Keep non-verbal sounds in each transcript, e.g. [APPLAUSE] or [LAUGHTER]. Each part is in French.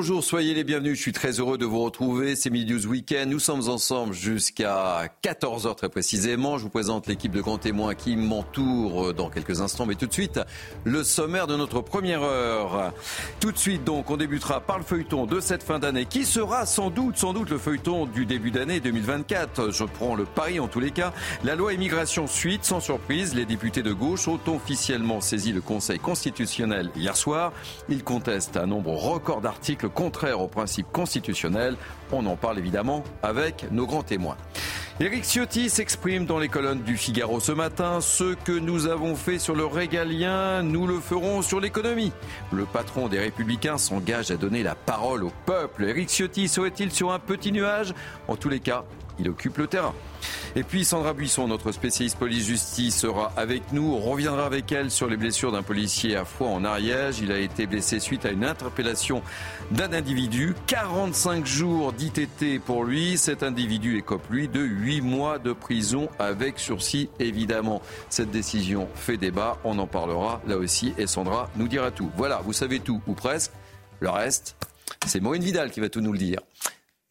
bonjour, soyez les bienvenus. Je suis très heureux de vous retrouver. C'est Midi News Weekend. Nous sommes ensemble jusqu'à 14h très précisément. Je vous présente l'équipe de grands témoins qui m'entoure dans quelques instants. Mais tout de suite, le sommaire de notre première heure. Tout de suite, donc, on débutera par le feuilleton de cette fin d'année qui sera sans doute, sans doute le feuilleton du début d'année 2024. Je prends le pari en tous les cas. La loi immigration suite, sans surprise. Les députés de gauche ont officiellement saisi le Conseil constitutionnel hier soir. Ils contestent un nombre record d'articles contraires aux principes constitutionnels. On en parle évidemment avec nos grands témoins. Éric Ciotti s'exprime dans les colonnes du Figaro ce matin. Ce que nous avons fait sur le régalien, nous le ferons sur l'économie. Le patron des Républicains s'engage à donner la parole au peuple. Éric Ciotti serait-il sur un petit nuage? En tous les cas, il occupe le terrain. Et puis Sandra Buisson, notre spécialiste police-justice, sera avec nous. Reviendra avec elle sur les blessures d'un policier à Foix en Ariège. Il a été blessé suite à une interpellation d'un individu. 45 jours d'ITT pour lui. Cet individu écope, lui, de 8 mois de prison avec sursis, évidemment. Cette décision fait débat. On en parlera là aussi et Sandra nous dira tout. Voilà, vous savez tout, ou presque. Le reste, c'est Maureen Vidal qui va tout nous le dire.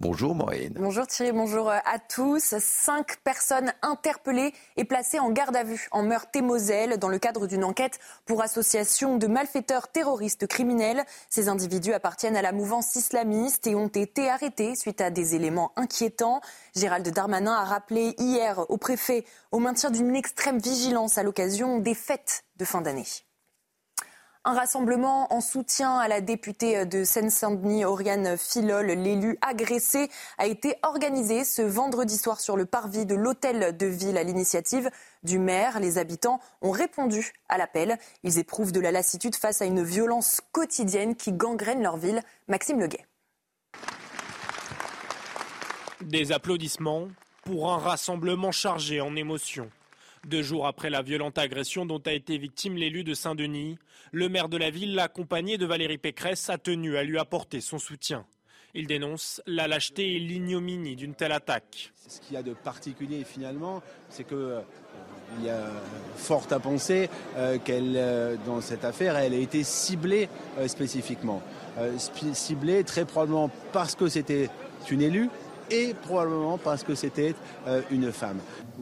Bonjour Maureen. Bonjour Thierry, bonjour à tous. Cinq personnes interpellées et placées en garde à vue en Meurthe-et-Moselle dans le cadre d'une enquête pour association de malfaiteurs terroristes criminels. Ces individus appartiennent à la mouvance islamiste et ont été arrêtés suite à des éléments inquiétants. Gérald Darmanin a rappelé hier au préfet au maintien d'une extrême vigilance à l'occasion des fêtes de fin d'année. Un rassemblement en soutien à la députée de Seine-Saint-Denis, Oriane Filol, l'élu agressé, a été organisé ce vendredi soir sur le parvis de l'hôtel de ville à l'initiative du maire. Les habitants ont répondu à l'appel. Ils éprouvent de la lassitude face à une violence quotidienne qui gangrène leur ville. Maxime Leguet. Des applaudissements pour un rassemblement chargé en émotions. Deux jours après la violente agression dont a été victime l'élu de Saint-Denis, le maire de la ville, accompagné de Valérie Pécresse, a tenu à lui apporter son soutien. Il dénonce la lâcheté et l'ignominie d'une telle attaque. Ce qu'il y a de particulier finalement, c'est que euh, y a fort à penser euh, qu'elle, euh, dans cette affaire, elle a été ciblée spécifiquement. ciblée très probablement parce que c'était une élue, et probablement parce que c'était euh, une femme.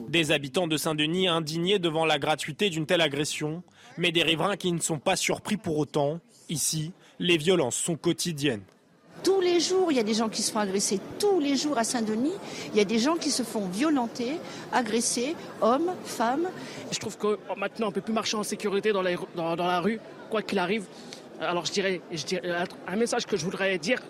Des habitants de Saint-Denis indignés devant la gratuité d'une telle agression, mais des riverains qui ne sont pas surpris pour autant. Ici, les violences sont quotidiennes. Tous les jours, il y a des gens qui se font agresser. Tous les jours à Saint-Denis, il y a des gens qui se font violenter, agresser, hommes, femmes. Je trouve que maintenant, on ne peut plus marcher en sécurité dans la, dans, la rue, quoi qu'il arrive. Alors je dirais, je dirais, un message que je voudrais dire,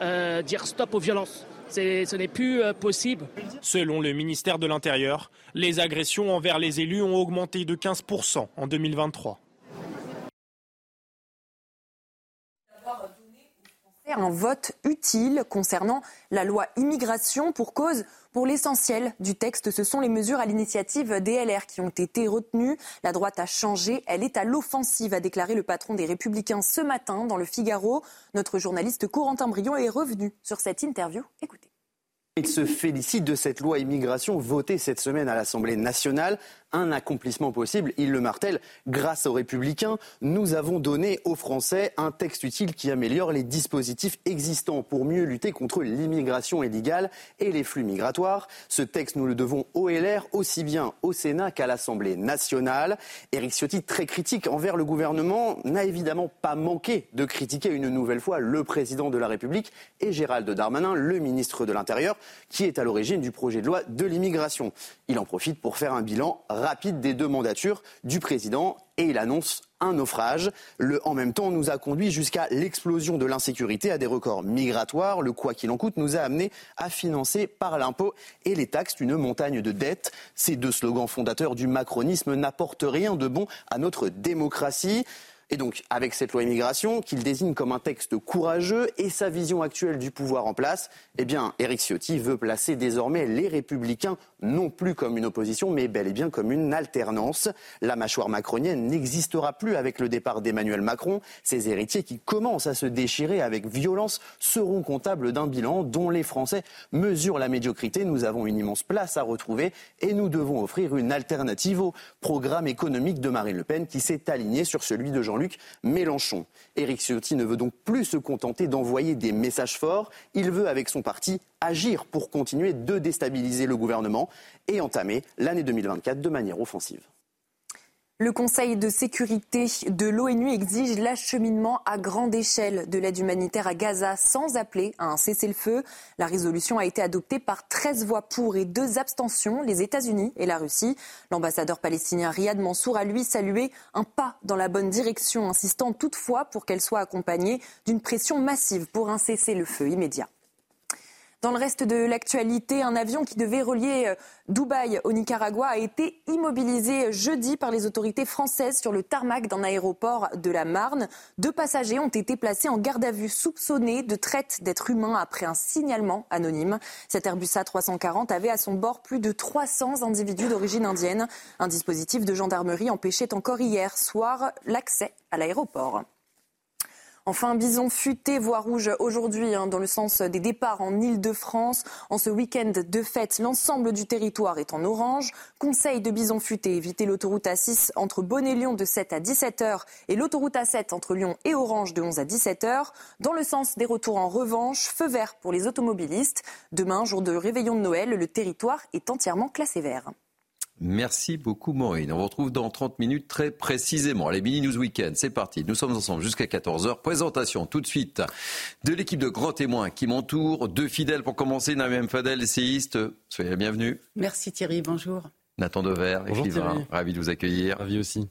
euh, dire stop aux violences ce n'est plus euh, possible. Selon le ministère de l'Intérieur, les agressions envers les élus ont augmenté de 15% en 2023. Un vote utile concernant la loi immigration pour cause pour l'essentiel du texte. Ce sont les mesures à l'initiative DLR qui ont été retenues. La droite a changé. Elle est à l'offensive, a déclaré le patron des Républicains ce matin dans le Figaro. Notre journaliste Corentin Brion est revenu sur cette interview. Écoutez. Il se félicite de cette loi immigration votée cette semaine à l'Assemblée nationale un accomplissement possible. Il le martèle. Grâce aux Républicains, nous avons donné aux Français un texte utile qui améliore les dispositifs existants pour mieux lutter contre l'immigration illégale et les flux migratoires. Ce texte, nous le devons au LR, aussi bien au Sénat qu'à l'Assemblée nationale. Éric Ciotti, très critique envers le gouvernement, n'a évidemment pas manqué de critiquer une nouvelle fois le président de la République et Gérald Darmanin, le ministre de l'Intérieur, qui est à l'origine du projet de loi de l'immigration. Il en profite pour faire un bilan des deux mandatures du président et il annonce un naufrage. Le en même temps nous a conduit jusqu'à l'explosion de l'insécurité, à des records migratoires. Le quoi qu'il en coûte nous a amené à financer par l'impôt et les taxes une montagne de dettes. Ces deux slogans fondateurs du macronisme n'apportent rien de bon à notre démocratie. Et donc, avec cette loi immigration, qu'il désigne comme un texte courageux et sa vision actuelle du pouvoir en place, eh bien, Éric Ciotti veut placer désormais les Républicains non plus comme une opposition, mais bel et bien comme une alternance. La mâchoire macronienne n'existera plus avec le départ d'Emmanuel Macron. Ces héritiers qui commencent à se déchirer avec violence seront comptables d'un bilan dont les Français mesurent la médiocrité. Nous avons une immense place à retrouver et nous devons offrir une alternative au programme économique de Marine Le Pen qui s'est aligné sur celui de Jean-Luc Mélenchon. Éric Ciotti ne veut donc plus se contenter d'envoyer des messages forts. Il veut, avec son parti, agir pour continuer de déstabiliser le gouvernement et entamer l'année 2024 de manière offensive. Le Conseil de sécurité de l'ONU exige l'acheminement à grande échelle de l'aide humanitaire à Gaza sans appeler à un cessez-le-feu. La résolution a été adoptée par 13 voix pour et deux abstentions, les États-Unis et la Russie. L'ambassadeur palestinien Riyad Mansour a lui salué un pas dans la bonne direction, insistant toutefois pour qu'elle soit accompagnée d'une pression massive pour un cessez-le-feu immédiat. Dans le reste de l'actualité, un avion qui devait relier euh, Dubaï au Nicaragua a été immobilisé jeudi par les autorités françaises sur le tarmac d'un aéroport de la Marne. Deux passagers ont été placés en garde à vue soupçonnés de traite d'êtres humains après un signalement anonyme. Cet Airbus A340 avait à son bord plus de 300 individus d'origine indienne. Un dispositif de gendarmerie empêchait encore hier soir l'accès à l'aéroport. Enfin, bison futé, voie rouge aujourd'hui hein, dans le sens des départs en Ile-de-France. En ce week-end de fête, l'ensemble du territoire est en orange. Conseil de bison futé, éviter l'autoroute A6 entre Bonne et Lyon de 7 à 17 h et l'autoroute A7 entre Lyon et Orange de 11 à 17 h Dans le sens des retours en revanche, feu vert pour les automobilistes. Demain, jour de réveillon de Noël, le territoire est entièrement classé vert. Merci beaucoup Maureen. On vous retrouve dans 30 minutes très précisément. Allez, Mini News Weekend, c'est parti. Nous sommes ensemble jusqu'à 14h. Présentation tout de suite de l'équipe de grands témoins qui m'entourent. Deux fidèles pour commencer, Naïm Fadel, essayiste. Soyez la bienvenue. Merci Thierry, bonjour. Nathan Dever, écrivain, ravi de vous accueillir. Ravi aussi.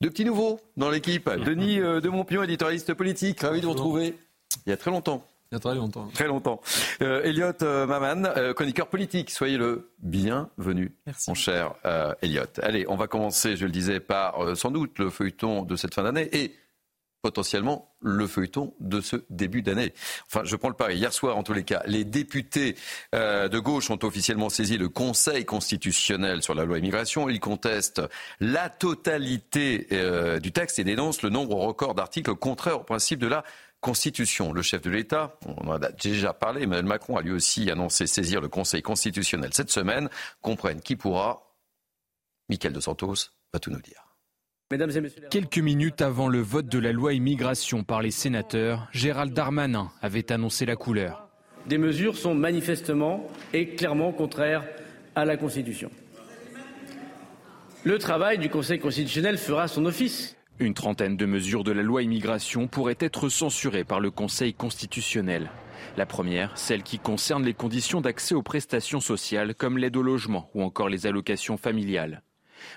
Deux petits nouveaux dans l'équipe. Denis euh, de Montpion, éditorialiste politique, ravi de vous retrouver. Il y a très longtemps. Il y a très longtemps. Très longtemps. Euh, Elliot euh, Maman, euh, chroniqueur politique, soyez le bienvenu, Merci. mon cher euh, Elliot. Allez, on va commencer, je le disais, par euh, sans doute le feuilleton de cette fin d'année et potentiellement le feuilleton de ce début d'année. Enfin, je prends le pari. Hier soir, en tous les cas, les députés euh, de gauche ont officiellement saisi le Conseil constitutionnel sur la loi immigration. Ils contestent la totalité euh, du texte et dénoncent le nombre record d'articles contraires au principe de la Constitution. Le chef de l'État, on en a déjà parlé, Emmanuel Macron a lui aussi annoncé saisir le Conseil constitutionnel cette semaine. Comprenne qui pourra. Michael de Santos va tout nous dire. Quelques minutes avant le vote de la loi immigration par les sénateurs, Gérald Darmanin avait annoncé la couleur. Des mesures sont manifestement et clairement contraires à la Constitution. Le travail du Conseil constitutionnel fera son office. Une trentaine de mesures de la loi immigration pourraient être censurées par le Conseil constitutionnel. La première, celle qui concerne les conditions d'accès aux prestations sociales comme l'aide au logement ou encore les allocations familiales.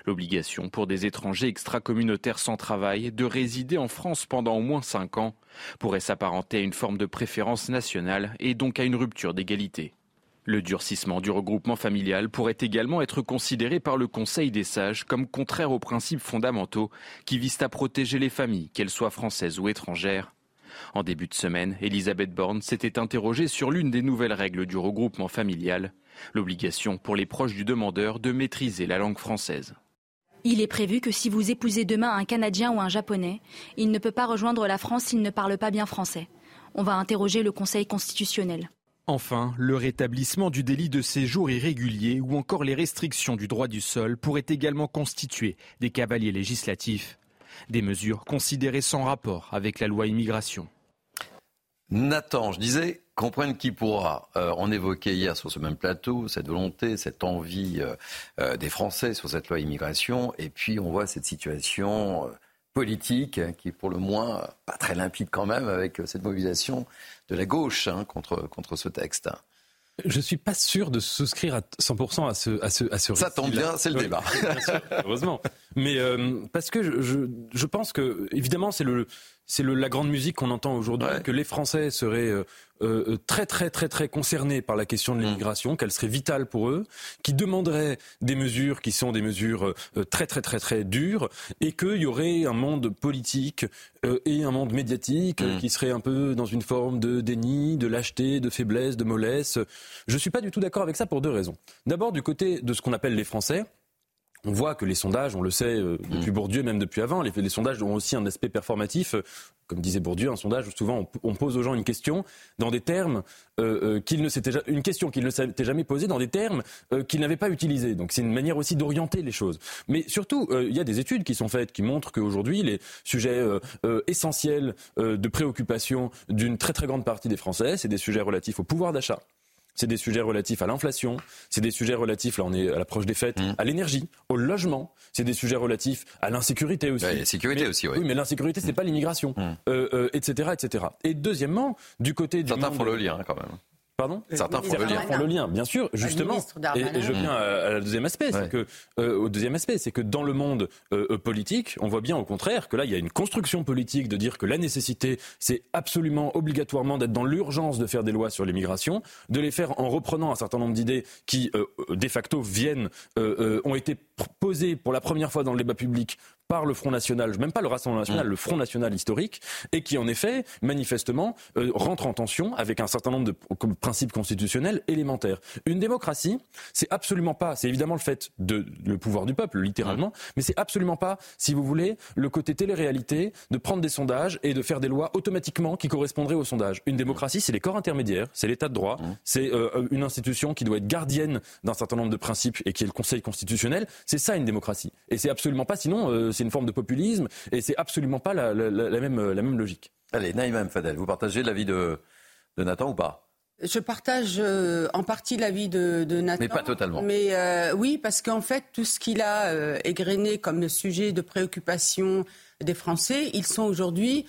L'obligation pour des étrangers extracommunautaires sans travail de résider en France pendant au moins cinq ans pourrait s'apparenter à une forme de préférence nationale et donc à une rupture d'égalité. Le durcissement du regroupement familial pourrait également être considéré par le Conseil des sages comme contraire aux principes fondamentaux qui visent à protéger les familles, qu'elles soient françaises ou étrangères. En début de semaine, Elisabeth Borne s'était interrogée sur l'une des nouvelles règles du regroupement familial, l'obligation pour les proches du demandeur de maîtriser la langue française. Il est prévu que si vous épousez demain un Canadien ou un Japonais, il ne peut pas rejoindre la France s'il ne parle pas bien français. On va interroger le Conseil constitutionnel. Enfin, le rétablissement du délit de séjour irrégulier ou encore les restrictions du droit du sol pourraient également constituer des cavaliers législatifs, des mesures considérées sans rapport avec la loi immigration. Nathan, je disais, comprenne qui pourra. Euh, on évoquait hier sur ce même plateau cette volonté, cette envie euh, euh, des Français sur cette loi immigration, et puis on voit cette situation euh, politique hein, qui est pour le moins pas très limpide quand même avec euh, cette mobilisation de la gauche hein, contre, contre ce texte. Je suis pas sûr de souscrire à 100% à ce, à ce, à ce Ça tombe bien, c'est le Oui, débat. [LAUGHS] bien sûr, heureusement. Mais euh, parce que je, je, je, pense que, évidemment, c'est le, c'est la grande musique qu'on entend aujourd'hui, que les Français seraient euh, euh, très très très très concernés par la question de l'immigration, qu'elle serait vitale pour eux, qui demanderaient des mesures qui sont des mesures euh, très très très très dures, et qu'il y aurait un monde politique et un monde médiatique mm. qui serait un peu dans une forme de déni, de lâcheté, de faiblesse, de mollesse. Je suis pas du tout d'accord avec ça pour deux raisons. D'abord du côté de ce qu'on appelle les Français. On voit que les sondages, on le sait euh, depuis mm. Bourdieu, même depuis avant, les, les, sondages ont aussi un aspect performatif. Comme disait Bourdieu, un sondage où souvent on, pose aux gens une question dans des termes euh, euh qu'ils ne s'étaient une question qu'ils ne s'étaient jamais posée dans des termes euh, qu'ils n'avaient pas utilisés. Donc c'est une manière aussi d'orienter les choses. Mais surtout, il y a des études qui sont faites qui montrent qu'aujourd'hui les sujets essentiels de préoccupation d'une très très grande partie des Français, c'est des sujets relatifs au pouvoir d'achat c'est des sujets relatifs à l'inflation, c'est des sujets relatifs, là on est à l'approche des fêtes, mmh. à l'énergie, au logement, c'est des sujets relatifs à l'insécurité aussi. la sécurité aussi, oui. Oui, mais l'insécurité, c'est mmh. pas l'immigration, mmh. euh, euh, etc., etc. Et deuxièmement, du côté du Certains font le lien quand même. Pardon Certains font, le lien. bien sûr, justement. Et, je viens à, la deuxième aspect, c'est que euh, au deuxième aspect, c'est que dans le monde euh, euh, politique, on voit bien au contraire que là, il y a une construction politique de dire que la nécessité, c'est absolument obligatoirement d'être dans l'urgence de faire des lois sur l'immigration, de les faire en reprenant un certain nombre d'idées qui, de facto, viennent, ont été posées pour la première fois dans le débat public par le Front National, même pas le Rassemblement National, mm. le Front National historique, et qui en effet, manifestement, euh, rentre en tension avec un certain nombre de principes constitutionnels élémentaires. Une démocratie, c'est absolument pas, c'est évidemment le fait de le pouvoir du peuple, littéralement, mais c'est absolument pas, si vous voulez, le côté télé-réalité de prendre des sondages et de faire des lois automatiquement qui correspondraient aux sondages. Une démocratie, c'est les corps intermédiaires, c'est l'état de droit, c'est euh, une institution qui doit être gardienne d'un certain nombre de principes et qui est le Conseil constitutionnel. C'est ça une démocratie. Et c'est absolument pas, sinon, euh, c'est une forme de populisme et c'est absolument pas la, même, la même logique. Allez, Naïma Fadel, vous partagez l'avis de, de Nathan ou pas? Je partage euh, en partie l'avis de, de Nathan. Mais pas totalement. Mais euh, oui, parce qu'en fait, tout ce qu'il a euh, égrené comme sujet de préoccupation des Français, ils sont aujourd'hui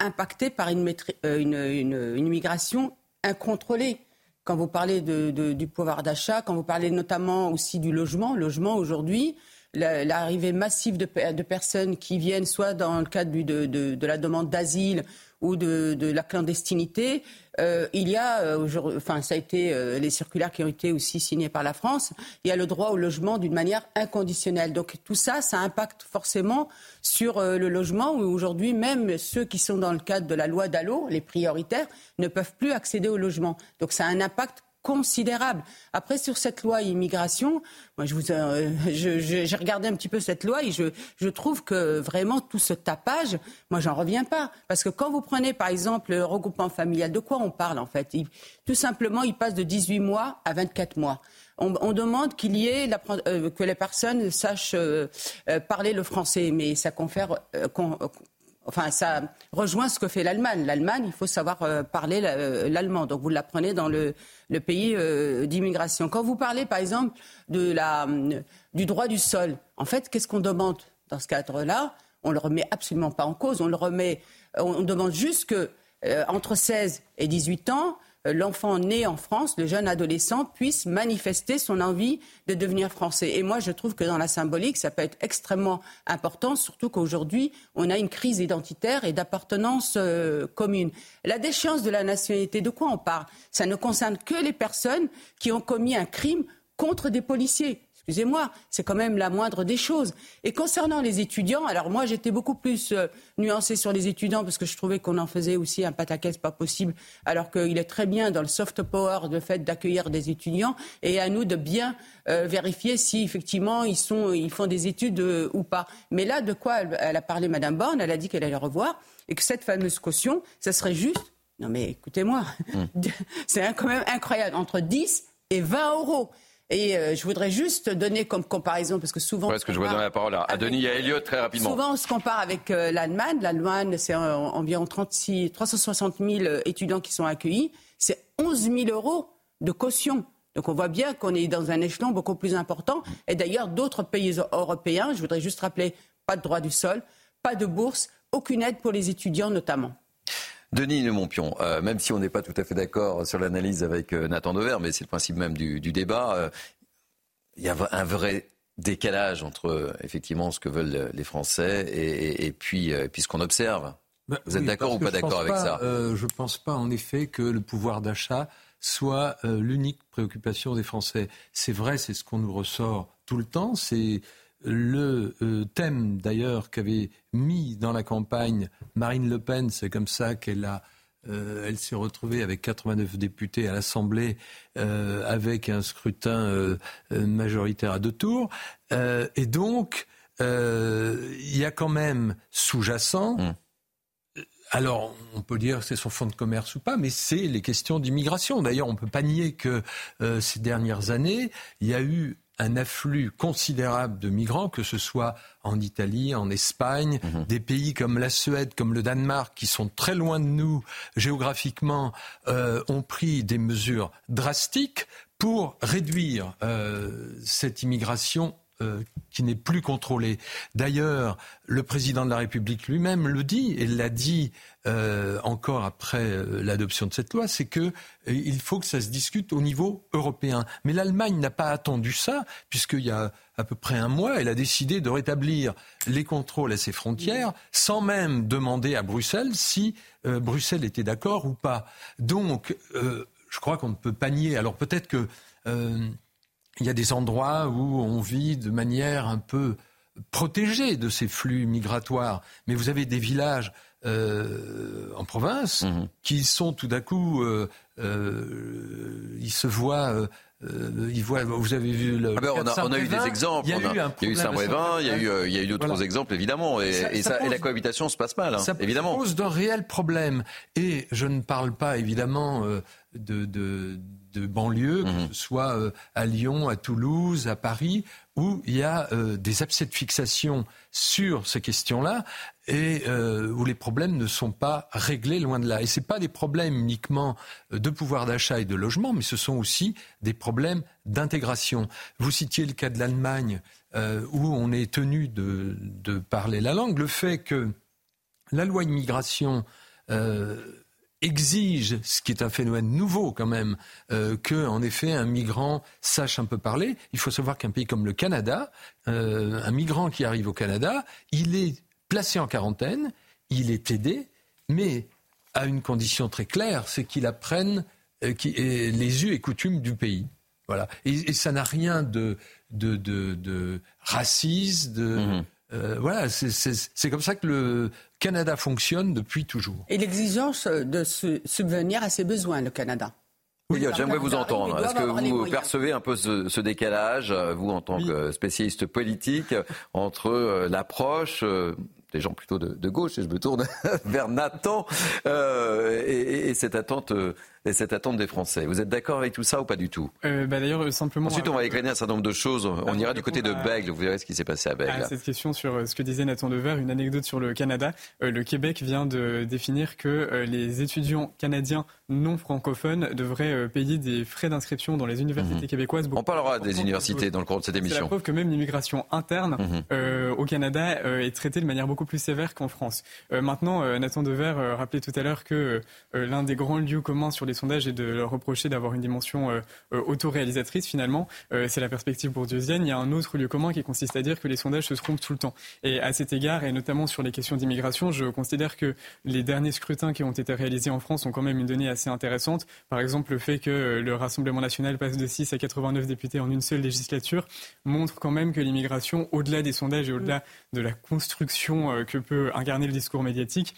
impactés par une, une, une, immigration incontrôlée. Quand vous parlez de, du pouvoir d'achat, quand vous parlez notamment aussi du logement, logement aujourd'hui, l'arrivée massive de, personnes qui viennent soit dans le cadre de, la demande d'asile ou de, la clandestinité. Euh, il y a, euh, enfin, ça a été euh, les circulaires qui ont été aussi signés par la France. Il y a le droit au logement d'une manière inconditionnelle. Donc tout ça, ça impacte forcément sur le logement où aujourd'hui même ceux qui sont dans le cadre de la loi Dallot, les prioritaires, ne peuvent plus accéder au logement. Donc ça a un impact considérable. Après, sur cette loi immigration, moi, je vous, euh, j'ai regardé un petit peu cette loi et je, je trouve que vraiment tout ce tapage, moi, j'en reviens pas. Parce que quand vous prenez, par exemple, le regroupement familial, de quoi on parle en fait? Tout simplement, il passe de 18 mois à 24 mois. On, demande qu'il y ait euh, que les personnes sachent euh, parler le français, mais ça confère, Enfin, ça rejoint ce que fait l'Allemagne. L'Allemagne, il faut savoir euh, parler euh, l'allemand. Donc, vous l'apprenez dans le, pays euh, d'immigration. Quand vous parlez, par exemple, de la, du droit du sol, en fait, qu'est-ce qu'on demande dans ce cadre-là? On ne le remet absolument pas en cause. On le remet. On demande juste que entre 16 et 18 ans, l'enfant né en France, le jeune adolescent, puisse manifester son envie de devenir français. Et moi, je trouve que dans la symbolique, ça peut être extrêmement important, surtout qu'aujourd'hui, on a une crise identitaire et d'appartenance euh, commune. La déchéance de la nationalité, de quoi on parle? Ça ne concerne que les personnes qui ont commis un crime contre des policiers. Excusez-moi, c'est quand même la moindre des choses. Et concernant les étudiants, alors moi j'étais beaucoup plus euh, nuancée sur les étudiants parce que je trouvais qu'on en faisait aussi un pataquès pas possible, alors qu'il est très bien dans le soft power le fait d'accueillir des étudiants et à nous de bien euh, vérifier si effectivement ils, sont, ils font des études euh, ou pas. Mais là, de quoi elle, a parlé Madame Borne Elle a dit qu'elle allait revoir et que cette fameuse caution, ça serait juste. Non mais écoutez-moi, mmh. [LAUGHS] c'est quand même incroyable entre 10 et 20 euros. Et euh, je voudrais juste donner comme comparaison, parce que souvent. Est-ce que je vous la parole à, Denis et à Elliot très rapidement. Souvent, on se compare avec euh, l'Allemagne. L'Allemagne, c'est environ 36, 360 000 étudiants qui sont accueillis. C'est 11 000 euros de caution. Donc on voit bien qu'on est dans un échelon beaucoup plus important. Et d'ailleurs, d'autres pays européens, je voudrais juste rappeler, pas de droit du sol, pas de bourse, aucune aide pour les étudiants notamment. Denis de Montpion, euh, même si on n'est pas tout à fait d'accord sur l'analyse avec euh, Nathan Dever, mais c'est le principe même du, débat, euh, il y a un vrai décalage entre effectivement ce que veulent les Français et, puis, puis ce qu'on observe. Ben Vous êtes d'accord ou pas d'accord avec ça Je ne pense pas en effet que le pouvoir d'achat soit l'unique préoccupation des Français. C'est vrai, c'est ce qu'on nous ressort tout le temps. C'est le euh, thème d'ailleurs qu'avait mis dans la campagne Marine Le Pen, c'est comme ça qu'elle a euh, elle s'est retrouvée avec 89 députés à l'Assemblée euh, avec un scrutin majoritaire à deux tours. et donc, il y a quand même sous-jacent. Mmh. Alors, on peut dire c'est son fonds de commerce ou pas, mais c'est les questions d'immigration. D'ailleurs, on ne peut pas nier que ces dernières années, il y a eu un afflux considérable de migrants, que ce soit en Italie, en Espagne, mhm. des pays comme la Suède, comme le Danemark, qui sont très loin de nous géographiquement, euh, ont pris des mesures drastiques pour réduire euh, cette immigration euh, qui n'est plus contrôlée. D'ailleurs, le président de la République lui-même le dit, et l'a dit euh, encore après euh, l'adoption de cette loi, c'est que il faut que ça se discute au niveau européen. Mais l'Allemagne n'a pas attendu ça, puisqu'il y a à peu près un mois, elle a décidé de rétablir les contrôles à ses frontières, sans même demander à Bruxelles si Bruxelles était d'accord ou pas. Donc, je crois qu'on ne peut pas nier. Alors peut-être que il y a des endroits où on vit de manière un peu protégée de ces flux migratoires. Mais vous avez des villages euh, en province mhm. qui sont tout d'un coup, euh, euh, ils se voient. ils voient, vous avez vu le. Ah ben, on, a, on, a, eu des exemples. Il y a, eu, Saint-Brévin, il y a eu, il y a eu d'autres exemples évidemment, et, et, ça, et, la cohabitation se passe mal, hein, ça évidemment. pose d'un réel problème. Et je ne parle pas évidemment de, de de banlieue, que mhm. ce soit euh, à Lyon, à Toulouse, à Paris, où il y a euh, des abcès de fixation sur ces questions-là et euh, où les problèmes ne sont pas réglés loin de là. Et ce pas des problèmes uniquement de pouvoir d'achat et de logement, mais ce sont aussi des problèmes d'intégration. Vous citiez le cas de l'Allemagne, où on est tenu de, de, parler la langue. Le fait que la loi immigration exige, ce qui est un phénomène nouveau quand même, euh, que en effet un migrant sache un peu parler. Il faut savoir qu'un pays comme le Canada, euh, un migrant qui arrive au Canada, il est placé en quarantaine, il est aidé, mais à une condition très claire, c'est qu'il apprenne euh, les us et coutumes du pays. Voilà. Et, ça n'a rien de, de, de, raciste, de, mmh. Euh, voilà, c'est comme ça que le Canada fonctionne depuis toujours. Et l'exigence de subvenir à ses besoins, le Canada. Oui, j'aimerais vous entendre. Est-ce que vous percevez un peu ce, décalage, vous en tant que spécialiste politique, [LAUGHS] entre euh, l'approche euh, des gens plutôt de, gauche, et je me tourne [LAUGHS] vers Nathan, et, cette attente et cette attente des Français. Vous êtes d'accord avec tout ça ou pas du tout? Euh, bah D'ailleurs, simplement. Ensuite, on va éclainer un certain nombre de choses. On ira du côté de Bègle. Vous verrez ce qui s'est passé à Bègle. cette question sur euh, ce que disait Nathan Dever, une anecdote sur le Canada. Euh, le Québec vient de définir que les étudiants canadiens non francophones devraient payer des frais d'inscription dans les universités mhm. québécoises. On parlera des universités dans le cours de cette émission. C'est la preuve que même l'immigration interne mhm. au Canada est traitée de manière beaucoup plus sévère qu'en France. maintenant, Nathan Dever rappelait tout à l'heure que l'un des grands lieux communs sur les sondages et de leur reprocher d'avoir une dimension euh, euh, autoréalisatrice finalement. Euh, c'est la perspective bourdieusienne. Il y a un autre lieu commun qui consiste à dire que les sondages se trompent tout le temps. Et à cet égard, et notamment sur les questions d'immigration, je considère que les derniers scrutins qui ont été réalisés en France ont quand même une donnée assez intéressante. Par exemple, le fait que le Rassemblement national passe de 6 à 89 députés en une seule législature montre quand même que l'immigration, au-delà des sondages et au-delà de la construction que peut incarner le discours médiatique,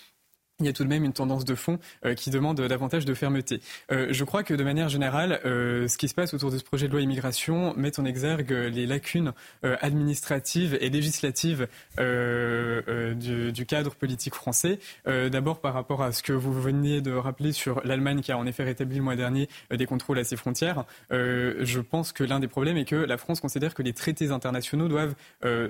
il y a tout de même une tendance de fond euh, qui demande davantage de fermeté. Euh, je crois que de manière générale, euh, ce qui se passe autour de ce projet de loi immigration met en exergue les lacunes administratives et législatives du, cadre politique français. D'abord par rapport à ce que vous veniez de rappeler sur l'Allemagne qui a en effet rétabli le mois dernier des contrôles à ses frontières. je pense que l'un des problèmes est que la France considère que les traités internationaux doivent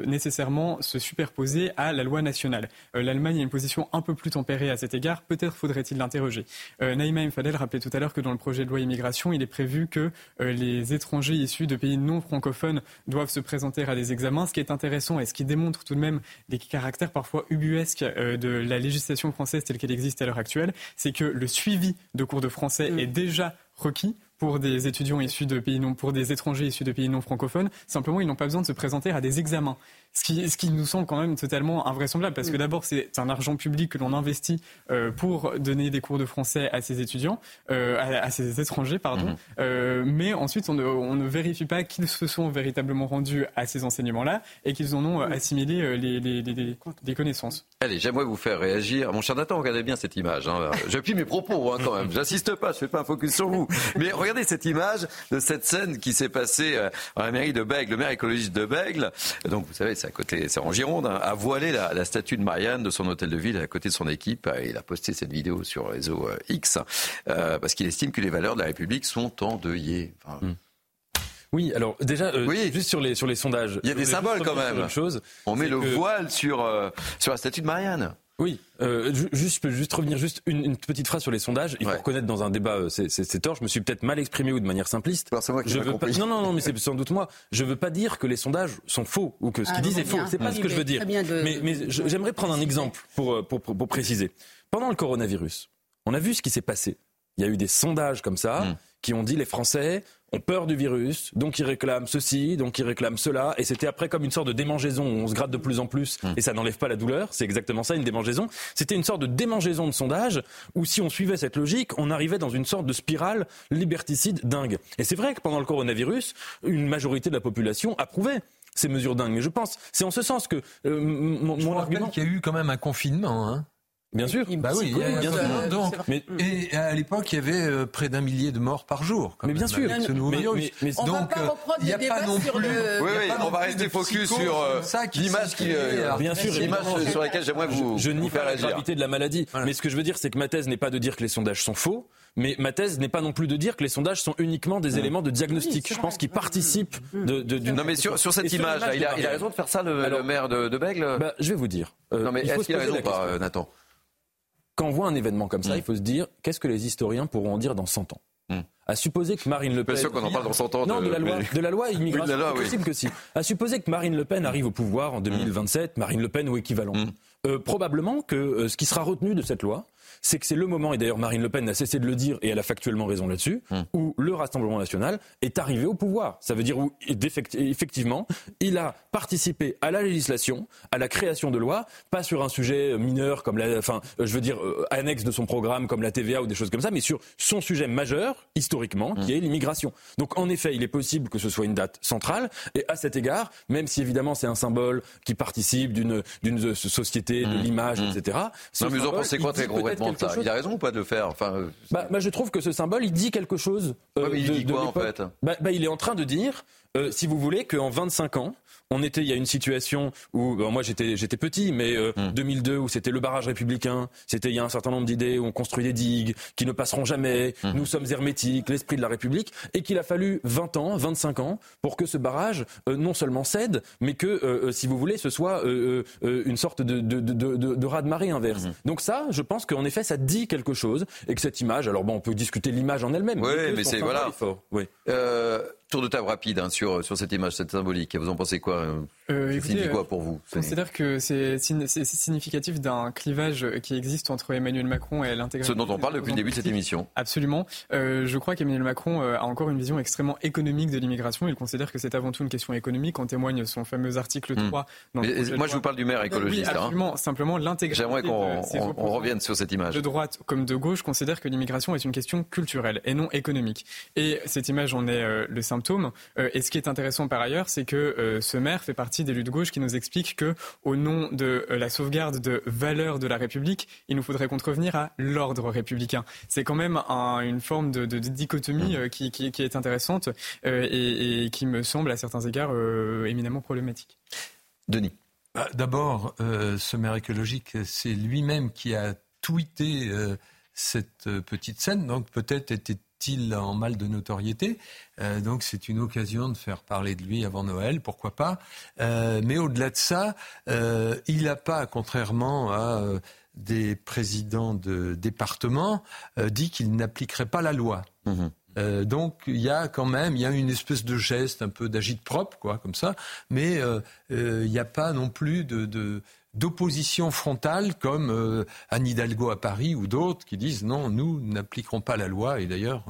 nécessairement se superposer à la loi nationale. L'Allemagne a une position un peu plus tempérée cet égard, peut-être faudrait-il l'interroger. Euh, Naïma Mfadel rappelait tout à l'heure que dans le projet de loi immigration, il est prévu que euh, les étrangers issus de pays non francophones doivent se présenter à des examens. Ce qui est intéressant et ce qui démontre tout de même les caractères parfois ubuesques euh, de la législation française telle qu'elle existe à l'heure actuelle, c'est que le suivi de cours de français mm. est déjà requis pour des étudiants issus de pays non, pour des étrangers issus de pays non francophones. Simplement, ils n'ont pas besoin de se présenter à des examens. Ce qui, ce qui nous semble quand même totalement invraisemblable, parce que d'abord, c'est un argent public que l'on investit euh, pour donner des cours de français à ces étudiants, euh, à, à, ces étrangers, pardon. Mhm. euh, mais ensuite, on ne, on ne, vérifie pas qu'ils se sont véritablement rendus à ces enseignements-là et qu'ils en ont assimilé les, les, les, les connaissances. Allez, j'aimerais vous faire réagir. Mon cher Nathan, regardez bien cette image. Hein. J'appuie mes propos hein, quand même. J'insiste pas, je fais pas un focus sur vous. Mais regardez cette image de cette scène qui s'est passée euh, à la mairie de Bègle. Le maire écologiste de Bègle, donc vous savez, c'est à côté, c'est en Gironde, hein, a voilé la, la, statue de Marianne de son hôtel de ville à côté de son équipe. Il a posté cette vidéo sur le réseau euh, X euh, parce qu'il estime que les valeurs de la République sont endeuillées. Enfin, mm. Oui, alors déjà, euh, oui. juste sur les, sur les sondages. Il y a des symboles quand même. Chose, On met le que... voile sur, euh, sur la statue de Marianne. Oui, euh, juste, je peux juste revenir juste une, une, petite phrase sur les sondages. Il faut ouais. reconnaître dans un débat, euh, c'est tort. Je me suis peut-être mal exprimé ou de manière simpliste. Alors, moi qui je veux compris. pas, non, non, non, mais [LAUGHS] c'est sans doute moi. Je veux pas dire que les sondages sont faux ou que ce qu'ils ah, disent est faux. C'est pas ce que je veux dire. De... Mais, mais j'aimerais prendre un exemple pour, pour, pour, pour, préciser. Pendant le coronavirus, on a vu ce qui s'est passé. Il y a eu des sondages comme ça mmh. qui ont dit les Français ont peur du virus, donc ils réclament ceci, donc ils réclament cela, et c'était après comme une sorte de démangeaison où on se gratte de plus en plus, mmh. et ça n'enlève pas la douleur, c'est exactement ça, une démangeaison. C'était une sorte de démangeaison de sondage, où si on suivait cette logique, on arrivait dans une sorte de spirale liberticide dingue. Et c'est vrai que pendant le coronavirus, une majorité de la population approuvait ces mesures dingues. Mais je pense, c'est en ce sens que euh, mon, je mon argument... qu'il y a eu quand même un confinement, hein Bien sûr. Bah oui, cool, bien sûr. Donc, mais, et à l'époque, il y avait euh, près d'un millier de morts par jour. mais bien sûr. Ce nouveau mais, virus. Mais, mais, donc, il n'y a pas non plus. Le... Oui, oui, on va rester focus sur euh, l'image qui, euh, bien sûr, l'image sur laquelle j'aimerais vous. Je, je nie pas la gravité de la maladie. Voilà. Mais ce que je veux dire, c'est que ma thèse n'est pas de dire que les sondages sont faux. Mais ma thèse n'est pas non plus de dire que les sondages sont uniquement des éléments de diagnostic. Oui, je pense qu'ils participent de, de, d'une. Non, mais sur, sur cette image, il, a, il a raison de faire ça, le, Alors, le maire de, de Bègle bah, Je vais vous dire. Euh, non, mais est-ce qu'il a raison ou pas, Nathan quand on voit un événement comme ça, mmh. il faut se dire qu'est-ce que les historiens pourront en dire dans 100 ans mmh. À supposer que Marine Le Pen. Bien sûr qu'on en parle dans 100 ans. Non, de, de la loi, de la loi immigration. Oui, de la loi, oui. possible que si. À supposer que Marine Le Pen arrive au pouvoir en 2027, mmh. Marine Le Pen ou équivalent. Euh, probablement que euh, ce qui sera retenu de cette loi, c'est que c'est le moment, et d'ailleurs Marine Le Pen n'a cessé de le dire, et elle a factuellement raison là-dessus, mmh. où le Rassemblement national est arrivé au pouvoir. Ça veut dire où, effectivement, il a participé à la législation, à la création de lois, pas sur un sujet mineur comme la, enfin, je veux dire, euh, annexe de son programme comme la TVA ou des choses comme ça, mais sur son sujet majeur, historiquement, mmh. qui est l'immigration. Donc, en effet, il est possible que ce soit une date centrale, et à cet égard, même si évidemment c'est un symbole qui participe d'une, société, de l'image, mmh. etc. Non, mais vous en pensez quoi très concrètement ça Il a raison ou pas de le faire enfin, euh, bah, bah, Je trouve que ce symbole, il dit quelque chose. Euh, ouais, mais il de, dit quoi en fait? Bah, bah, Il est en train de dire, euh, si vous voulez, qu'en 25 ans, on était, il y a une situation où, bon, moi j'étais, j'étais petit, mais euh, mm. 2002 où c'était le barrage républicain, c'était il y a un certain nombre d'idées où on construit des digues qui ne passeront jamais, mm. nous sommes hermétiques, l'esprit de la République, et qu'il a fallu 20 ans, 25 ans pour que ce barrage euh, non seulement cède, mais que, euh, si vous voulez, ce soit euh, une sorte de, de, de, de, de raz-de-marée inverse. Mm. Donc ça, je pense qu'en effet, ça dit quelque chose, et que cette image, alors bon, on peut discuter l'image en elle-même. Oui, mais, mais c'est voilà. Fort. Oui. Tour de table rapide hein, sur, sur cette image, cette symbolique. Vous en pensez quoi euh, Ça signifie quoi pour vous Je considère que c'est significatif d'un clivage qui existe entre Emmanuel Macron et l'intégration. Ce dont on parle depuis le début de cette émission. Absolument. Euh, je crois qu'Emmanuel Macron a encore une vision extrêmement économique de l'immigration. Il considère que c'est avant tout une question économique. En témoigne son fameux article 3. Mmh. Dans Mais, moi, je vous parle du maire écologiste. Oui, absolument. Hein. Simplement, l'intégration. J'aimerais qu'on on, on revienne sur cette image. De droite comme de gauche considère que l'immigration est une question culturelle et non économique. Et cette image en est euh, le symptôme. Et ce qui est intéressant par ailleurs, c'est que euh, ce maire fait partie des luttes gauche qui nous explique que, au nom de euh, la sauvegarde de valeurs de la République, il nous faudrait contrevenir à l'ordre républicain. C'est quand même un, une forme de, de, de dichotomie euh, qui, qui, qui, est intéressante et, et, qui me semble à certains égards éminemment problématique. Denis. D'abord, ce maire écologique, c'est lui-même qui a tweeté cette petite scène, donc peut-être était il en mal de notoriété. Euh, donc c'est une occasion de faire parler de lui avant Noël, pourquoi pas. Euh, mais au-delà de ça, euh, il n'a pas, contrairement à des présidents de département, euh, dit qu'il n'appliquerait pas la loi. Mmh. Euh, donc il y a quand même, il y a une espèce de geste un peu d'agite propre, quoi, comme ça, mais il n'y a pas non plus de, de d'opposition frontale comme euh, Anne Hidalgo à Paris ou d'autres qui disent non, nous n'appliquerons pas la loi. Et d'ailleurs,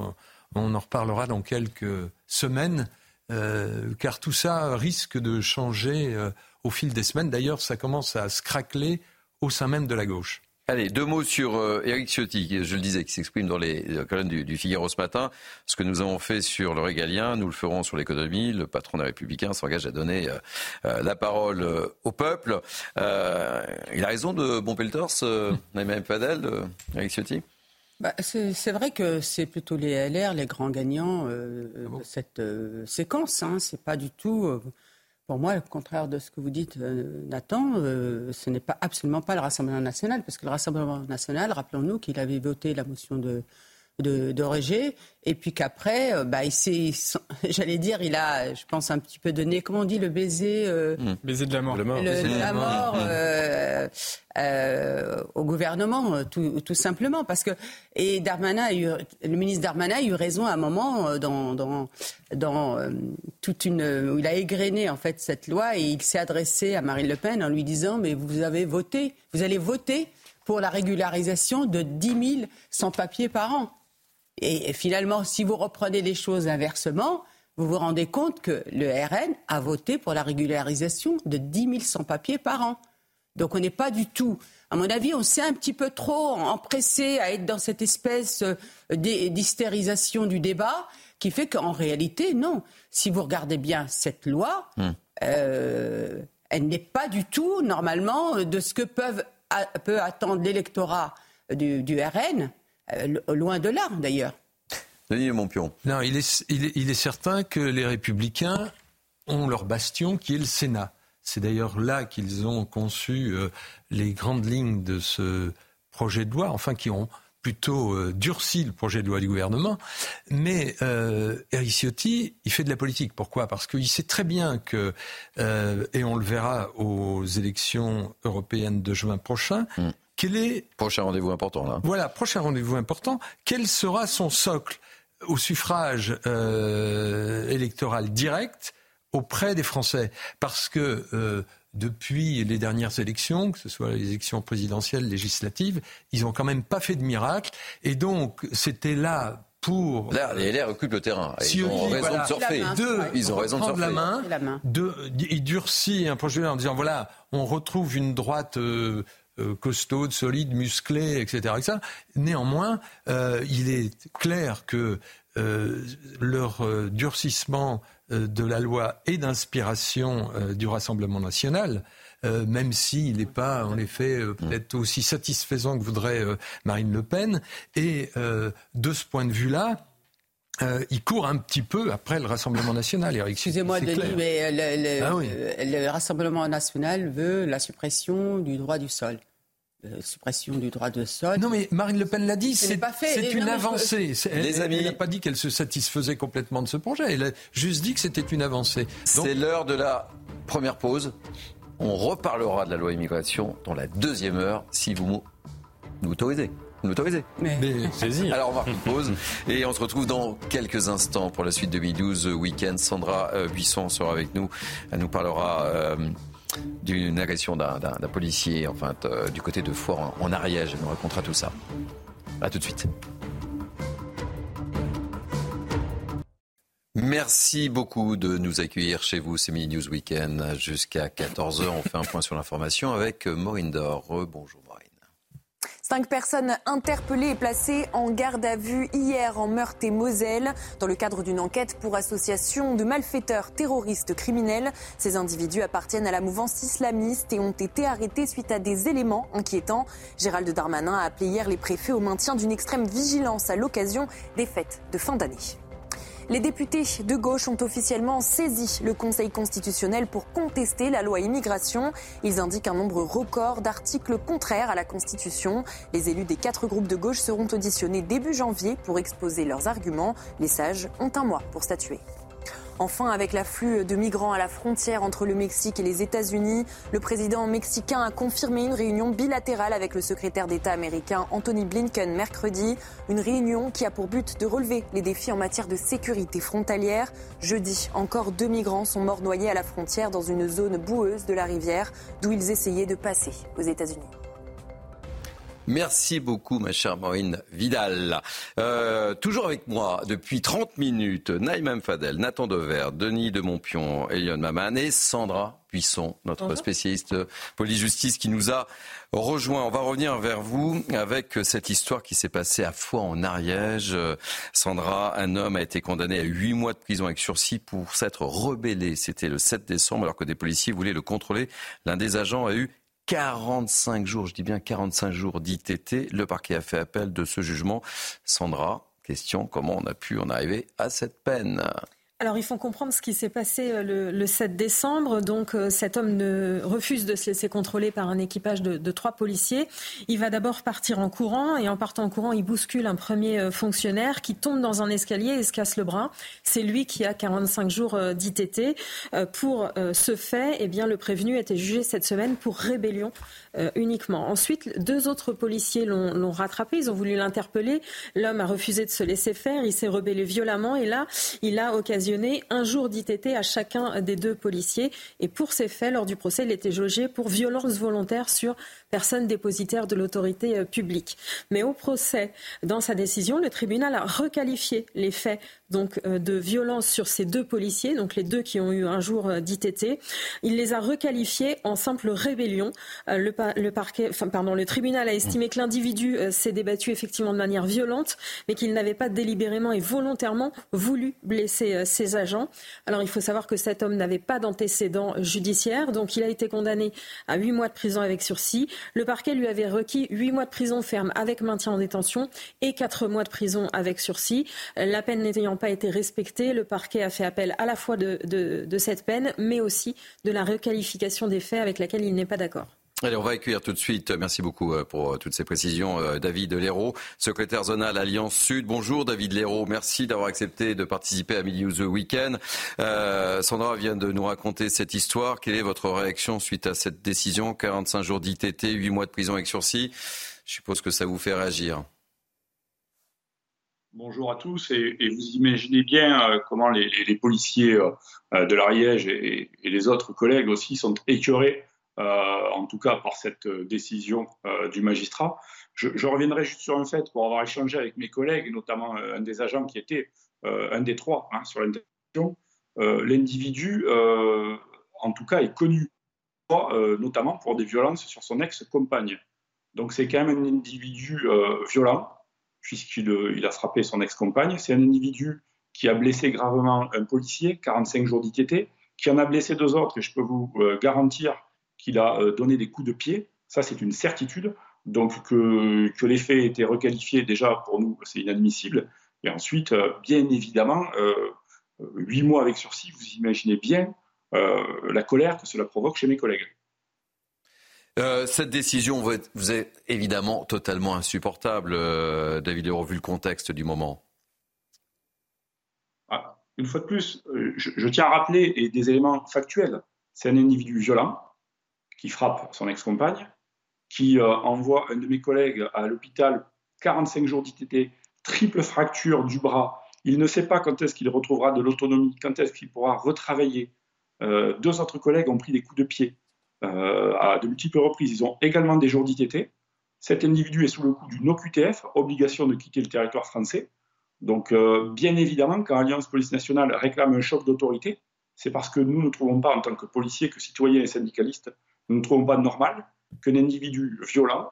On en reparlera dans quelques semaines, euh, car tout ça risque de changer euh, au fil des semaines. D'ailleurs, ça commence à se craqueler au sein même de la gauche. Allez, deux mots sur euh, Éric Ciotti, je le disais, qui s'exprime dans les colonnes du, Figaro ce matin. Ce que nous avons fait sur le régalien, nous le ferons sur l'économie. Le patron des Républicains s'engage à donner euh, euh, la parole au peuple. il a raison de bomber le torse, [LAUGHS] Naïma Padel, Éric Ciotti? Bah, c'est vrai que c'est plutôt les LR, les grands gagnants de cette séquence. Hein. C'est pas du tout pour moi, au contraire de ce que vous dites, euh, Nathan, euh, ce n'est pas absolument pas le Rassemblement national, parce que le Rassemblement national, rappelons-nous qu'il avait voté la motion de, de, de et puis qu'après, euh, bah, il [LAUGHS] j'allais dire, il a, je pense, un petit peu donné, comment on dit, le baiser, euh, mmh. baiser de la mort, le, de la mort. euh, euh, au gouvernement, tout, tout, simplement, parce que et Darmanin a eu, le ministre Darmanin a eu raison à un moment dans, dans, dans toute une, où il a égrené en fait cette loi. Et il s'est adressé à Marine Le Pen en lui disant, mais vous avez voté, vous allez voter pour la régularisation de 10 000 sans-papiers par an. Et finalement, si vous reprenez les choses inversement, vous vous rendez compte que le RN a voté pour la régularisation de 10 000 sans-papiers par an. Donc on n'est pas du tout, à mon avis, on s'est un petit peu trop empressé à être dans cette espèce euh, d'hystérisation du débat qui fait qu'en réalité, non. Si vous regardez bien cette loi, hmm. euh, elle n'est pas du tout, normalement, de ce que peuvent, peut attendre l'électorat du, du RN loin de là, d'ailleurs. Denis Montpion. Non, il est, il, est, certain que les Républicains ont leur bastion qui est le Sénat. C'est d'ailleurs là qu'ils ont conçu euh, les grandes lignes de ce projet de loi, enfin qui ont plutôt euh, durci le projet de loi du gouvernement. Mais euh, Eric Ciotti, il fait de la politique. Pourquoi? Parce qu'il sait très bien que, et on le verra aux élections européennes de juin prochain, mm. Quel est... Prochain rendez-vous important, là. Voilà, prochain rendez-vous important. Quel sera son socle au suffrage euh, électoral direct auprès des Français? Parce que euh, depuis les dernières élections, que ce soit les élections présidentielles, législatives, ils n'ont quand même pas fait de miracle. Et donc, c'était là pour. Là, les LR occupent le terrain. Ils ont raison de surfer. ils ont raison de surfer. La main, de, il durcit un projet en disant voilà, on retrouve une droite euh, costaude, solide, musclé, etc. Néanmoins, euh, il est clair que euh, leur durcissement de la loi est d'inspiration du Rassemblement national. même s'il n'est pas, en effet, peut-être aussi satisfaisant que voudrait Marine Le Pen. Et de ce point de vue-là, il court un petit peu après le Rassemblement national. Excusez-moi, Denis, mais ah le, Rassemblement national veut la suppression du droit du sol. Euh, suppression du droit de sol. Non, mais Marine Le Pen l'a dit, c'est une avancée. Elle n'a pas dit qu'elle se satisfaisait complètement de ce projet. Elle a juste dit que c'était une avancée. C'est l'heure de la première pause. On reparlera de la loi immigration dans la deuxième heure, si vous nous autorisez. Vous m'autorisez Mais, mais [LAUGHS] Alors on marque une pause et on se retrouve dans quelques instants pour la suite 2012 Week-end. Sandra euh, Buisson sera avec nous. Elle nous parlera euh, d'une agression d'un policier, enfin euh, du côté de Fort en, Ariège. Elle nous racontera tout ça. A tout de suite. Merci beaucoup de nous accueillir chez vous. C'est Mini News Weekend jusqu'à 14h. On fait un point sur l'information avec Maureen Dor. Bonjour. Cinq personnes interpellées et placées en garde à vue hier en Meurthe et Moselle dans le cadre d'une enquête pour association de malfaiteurs terroristes criminels. Ces individus appartiennent à la mouvance islamiste et ont été arrêtés suite à des éléments inquiétants. Gérald Darmanin a appelé hier les préfets au maintien d'une extrême vigilance à l'occasion des fêtes de fin d'année. Les députés de gauche ont officiellement saisi le Conseil constitutionnel pour contester la loi immigration. Ils indiquent un nombre record d'articles contraires à la Constitution. Les élus des quatre groupes de gauche seront auditionnés début janvier pour exposer leurs arguments. Les sages ont un mois pour statuer. Enfin, avec l'afflux de migrants à la frontière entre le Mexique et les États-Unis, le président mexicain a confirmé une réunion bilatérale avec le secrétaire d'État américain Anthony Blinken mercredi. Une réunion qui a pour but de relever les défis en matière de sécurité frontalière. Jeudi, encore deux migrants sont morts noyés à la frontière dans une zone boueuse de la rivière d'où ils essayaient de passer aux États-Unis. Merci beaucoup, ma chère Maureen Vidal. Euh, toujours avec moi depuis 30 minutes, Naïm Fadel, Nathan Dever, Denis de Montpion, Elion Maman et Sandra Puisson, notre spécialiste police-justice qui nous a rejoint. On va revenir vers vous avec cette histoire qui s'est passée à Foix en Ariège. Sandra, un homme a été condamné à 8 mois de prison avec sursis pour s'être rebellé. C'était le 7 décembre alors que des policiers voulaient le contrôler. L'un des agents a eu 45 jours, je dis bien 45 jours d'ITT. Le parquet a fait appel de ce jugement. Sandra, question, comment on a pu en arriver à cette peine? Alors, il faut comprendre ce qui s'est passé euh, le, 7 décembre. Donc, euh, cet homme refuse de se laisser contrôler par un équipage de, trois policiers. Il va d'abord partir en courant et en partant en courant, il bouscule un premier euh, fonctionnaire qui tombe dans un escalier et se casse le bras. C'est lui qui a 45 jours d'ITT. Pour ce fait, eh le prévenu a été jugé cette semaine pour rébellion uniquement. Ensuite, deux autres policiers l'ont rattrapé. Ils ont voulu l'interpeller. L'homme a refusé de se laisser faire. Il s'est rebellé violemment et là, il a occasionné un jour d'ITT à chacun des deux policiers. Et pour ces faits, lors du procès, il était jaugé pour violence volontaire sur personne dépositaire de l'autorité euh, publique. Mais au procès, dans sa décision, le tribunal a requalifié les faits donc euh, de violence sur ces deux policiers, donc les deux qui ont eu un jour euh, d'ITT. Il les a requalifiés en simple rébellion. Le, parquet, pardon, le tribunal a estimé que l'individu s'est débattu effectivement de manière violente, mais qu'il n'avait pas délibérément et volontairement voulu blesser Alors il faut savoir que cet homme n'avait pas d'antécédent judiciaire, donc il a été condamné à huit mois de prison avec sursis. Le parquet lui avait requis huit mois de prison ferme avec maintien en détention et quatre mois de prison avec sursis. La peine n'ayant pas été respectée, le parquet a fait appel à la fois de, de cette peine, mais aussi de la requalification des faits avec laquelle il n'est pas d'accord. Allez, on va accueillir tout de suite, merci beaucoup euh, pour euh, toutes ces précisions, euh, David Léraud, secrétaire zonal Alliance Sud. Bonjour David Léraud, merci d'avoir accepté de participer à Midi The Weekend. Sandra vient de nous raconter cette histoire. Quelle est votre réaction suite à cette décision? 45 jours d'ITT, 8 mois de prison avec sursis. Je suppose que ça vous fait réagir. Bonjour à tous et, vous imaginez bien comment les, policiers de l'Ariège et, et les autres collègues aussi sont écœurés en tout cas par cette euh, décision euh, du magistrat. Je, reviendrai juste sur un fait pour avoir échangé avec mes collègues, notamment un des agents qui était un des trois hein, sur l'intervention. L'individu, en tout cas, est connu, notamment pour des violences sur son ex-compagne. Donc c'est quand même un individu violent, puisqu'il il a frappé son ex-compagne. C'est un individu qui a blessé gravement un policier, 45 jours d'ITT, qui en a blessé deux autres, et je peux vous garantir qu'il a euh, donné des coups de pied. Ça, c'est une certitude. Donc, que, que les faits aient été requalifiés, déjà, pour nous, c'est inadmissible. Et ensuite, euh, bien évidemment, euh, huit mois avec sursis, vous imaginez bien la colère que cela provoque chez mes collègues. cette décision vous est, évidemment totalement insupportable, David Leroux, vu le contexte du moment. Ah, une fois de plus, je, je, tiens à rappeler et des éléments factuels. C'est un individu violent, qui frappe son ex-compagne, qui euh, envoie un de mes collègues à l'hôpital 45 jours d'ITT, triple fracture du bras. Il ne sait pas quand est-ce qu'il retrouvera de l'autonomie, quand est-ce qu'il pourra retravailler. Euh, deux autres collègues ont pris des coups de pied euh, à de multiples reprises. Ils ont également des jours d'ITT. Cet individu est sous le coup d'une OQTF, obligation de quitter le territoire français. Donc, bien évidemment, quand Alliance Police Nationale réclame un choc d'autorité, c'est parce que nous ne trouvons pas, en tant que policiers, que citoyens et syndicalistes, nous ne trouvons pas normal qu'un individu violent,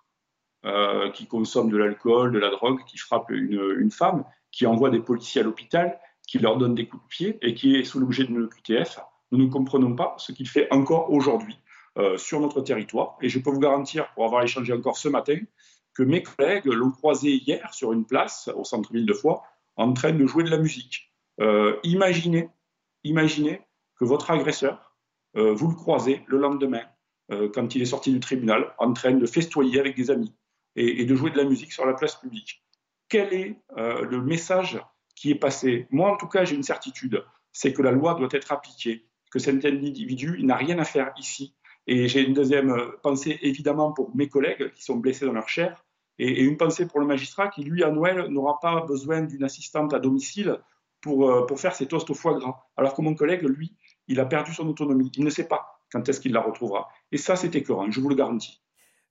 euh, qui consomme de l'alcool, de la drogue, qui frappe une, femme, qui envoie des policiers à l'hôpital, qui leur donne des coups de pied et qui est sous l'objet d'une QTF, nous ne comprenons pas ce qu'il fait encore aujourd'hui euh, sur notre territoire. Et je peux vous garantir, pour avoir échangé encore ce matin, que mes collègues l'ont croisé hier sur une place au centre-ville de Foix en train de jouer de la musique. Euh, imaginez, imaginez que votre agresseur, vous le croisez le lendemain quand il est sorti du tribunal, en train de festoyer avec des amis et, de jouer de la musique sur la place publique. Quel est euh, le message qui est passé? Moi, en tout cas, j'ai une certitude, c'est que la loi doit être appliquée, que cet individu n'a rien à faire ici. Et j'ai une deuxième euh, pensée, évidemment, pour mes collègues qui sont blessés dans leur chair, et, une pensée pour le magistrat qui, lui, à Noël, n'aura pas besoin d'une assistante à domicile pour faire ses toasts au foie gras. Alors que mon collègue, lui, il a perdu son autonomie. Il ne sait pas quand est-ce qu'il la retrouvera. Et ça, c'est écœurant, je vous le garantis.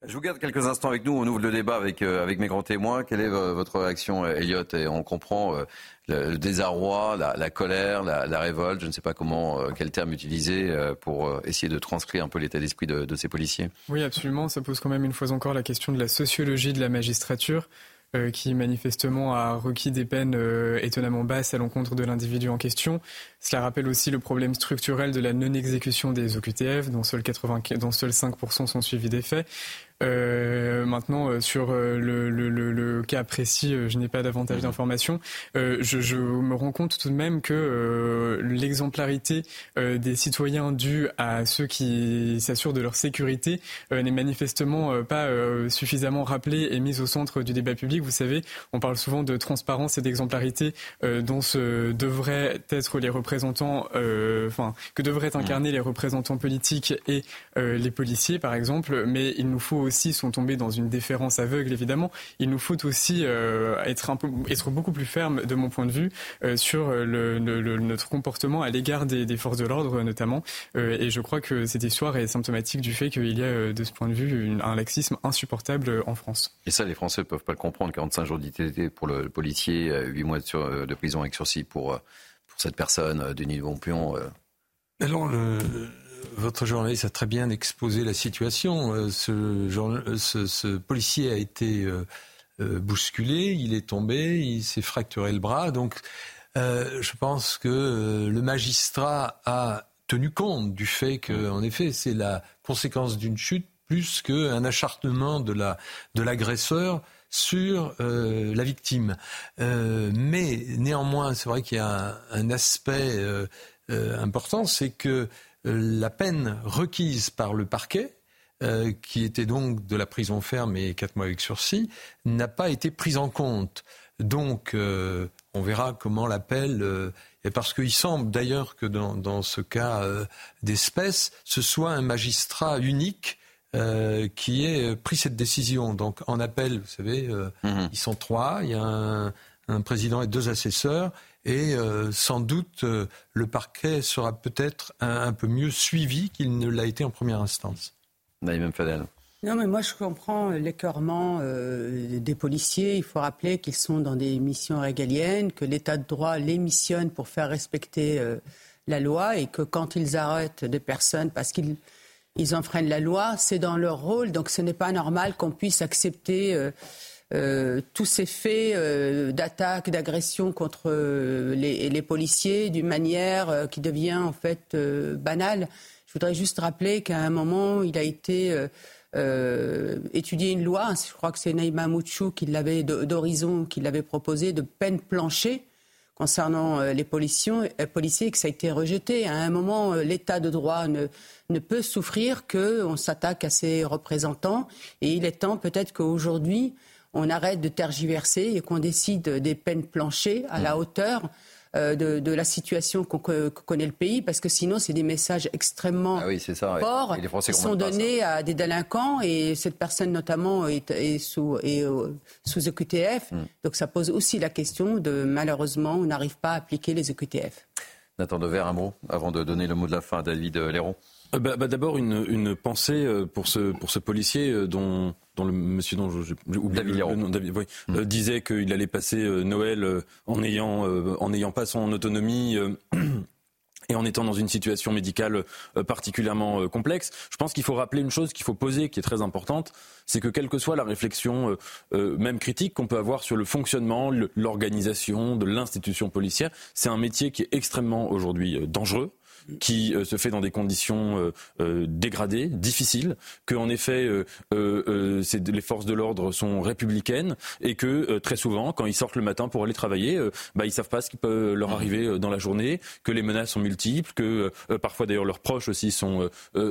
Je vous garde quelques instants avec nous. On ouvre le débat avec, euh, avec mes grands témoins. Quelle est votre réaction, Elliot Et on comprend euh, le, désarroi, la, colère, la, révolte. Je ne sais pas comment, euh, quel terme utiliser pour essayer de transcrire un peu l'état d'esprit de, de ces policiers. Oui, absolument. Ça pose quand même une fois encore la question de la sociologie de la magistrature. Euh, qui manifestement a requis des peines euh, étonnamment basses à l'encontre de l'individu en question. Cela rappelle aussi le problème structurel de la non-exécution des OQTF, dont seuls, 80, dont seuls 5% sont suivis des faits. Euh, maintenant, euh, sur euh, le, le, le, cas précis, je n'ai pas davantage mhm. d'informations. Je, je, me rends compte tout de même que l'exemplarité des citoyens due à ceux qui s'assurent de leur sécurité n'est manifestement pas suffisamment rappelée et mise au centre du débat public. Vous savez, on parle souvent de transparence et d'exemplarité dont se devraient être les représentants, enfin, que devraient mhm. incarner les représentants politiques et les policiers, par exemple. Mais il nous faut aussi sont tombés dans une déférence aveugle, évidemment. Il nous faut aussi euh, être, un peu, être beaucoup plus ferme, de mon point de vue, euh, sur le, notre comportement à l'égard des, forces de l'ordre, notamment. Euh, et je crois que cette histoire est symptomatique du fait qu'il y a, de ce point de vue, un laxisme insupportable en France. Et ça, les Français ne peuvent pas le comprendre. 45 jours d'ITT pour le policier, 8 mois de, de prison avec sursis pour, pour cette personne, Denis Bompion. Alors, le votre journaliste a très bien exposé la situation. Euh, ce, ce, policier a été euh, euh, bousculé, il est tombé, il s'est fracturé le bras. Donc, je pense que le magistrat a tenu compte du fait que, effet, c'est la conséquence d'une chute plus qu'un acharnement de la de l'agresseur sur la victime. mais néanmoins, c'est vrai qu'il y a un, aspect important, c'est que la peine requise par le parquet, euh, qui était donc de la prison ferme et quatre mois avec sursis, n'a pas été prise en compte. Donc, euh, on verra comment l'appel. Euh, et parce qu'il semble d'ailleurs que dans, ce cas d'espèce, ce soit un magistrat unique qui ait pris cette décision. Donc, en appel, vous savez, mhm. ils sont trois. Il y a un, un président et deux assesseurs et euh, sans doute euh, le parquet sera peut-être un, peu mieux suivi qu'il ne l'a été en première instance. Naïm Fadel. Non, mais moi je comprends l'écœurement euh, des policiers. Il faut rappeler qu'ils sont dans des missions régaliennes, que l'État de droit les missionne pour faire respecter la loi et que quand ils arrêtent des personnes parce qu'ils ils enfreignent la loi, c'est dans leur rôle. Donc ce n'est pas normal qu'on puisse accepter euh, tous ces faits euh, d'attaque, d'agression contre euh, les, policiers d'une manière qui devient en fait banale. Je voudrais juste rappeler qu'à un moment, il a été étudié une loi, je crois que c'est Naïma Mouchou qui l'avait d'Horizon qui l'avait proposé de peine planchée concernant les policiers, policiers et que ça a été rejeté. À un moment, l'état de droit ne, ne peut souffrir qu'on s'attaque à ses représentants et il est temps peut-être qu'aujourd'hui, on arrête de tergiverser et qu'on décide des peines planchées à la mmh. hauteur euh, de, la situation qu'on connaît le pays, parce que sinon, c'est des messages extrêmement ah forts qui sont donnés à des délinquants, et cette personne notamment est, sous, euh, sous EQTF. Mmh. Donc ça pose aussi la question de, malheureusement, on n'arrive pas à appliquer les EQTF. Nathan Dever, un mot avant de donner le mot de la fin à David Léron. Euh, bah, bah, D'abord, une, une, pensée pour ce, pour ce policier dont dont le monsieur dont j'ai oublié David, le, nom, David oui, mm. euh, disait qu'il allait passer euh, Noël euh, en n'ayant pas son autonomie. [CLEARS THROAT] et en étant dans une situation médicale particulièrement complexe, je pense qu'il faut rappeler une chose qu'il faut poser, qui est très importante, c'est que quelle que soit la réflexion, même critique qu'on peut avoir sur le fonctionnement, l'organisation de l'institution policière, c'est un métier qui est extrêmement aujourd'hui dangereux qui euh, se fait dans des conditions euh, euh, dégradées, difficiles, que en effet les forces de l'ordre sont républicaines et que très souvent, quand ils sortent le matin pour aller travailler, bah, ils savent pas ce qui peut leur arriver dans la journée, que les menaces sont multiples, que parfois d'ailleurs leurs proches aussi sont,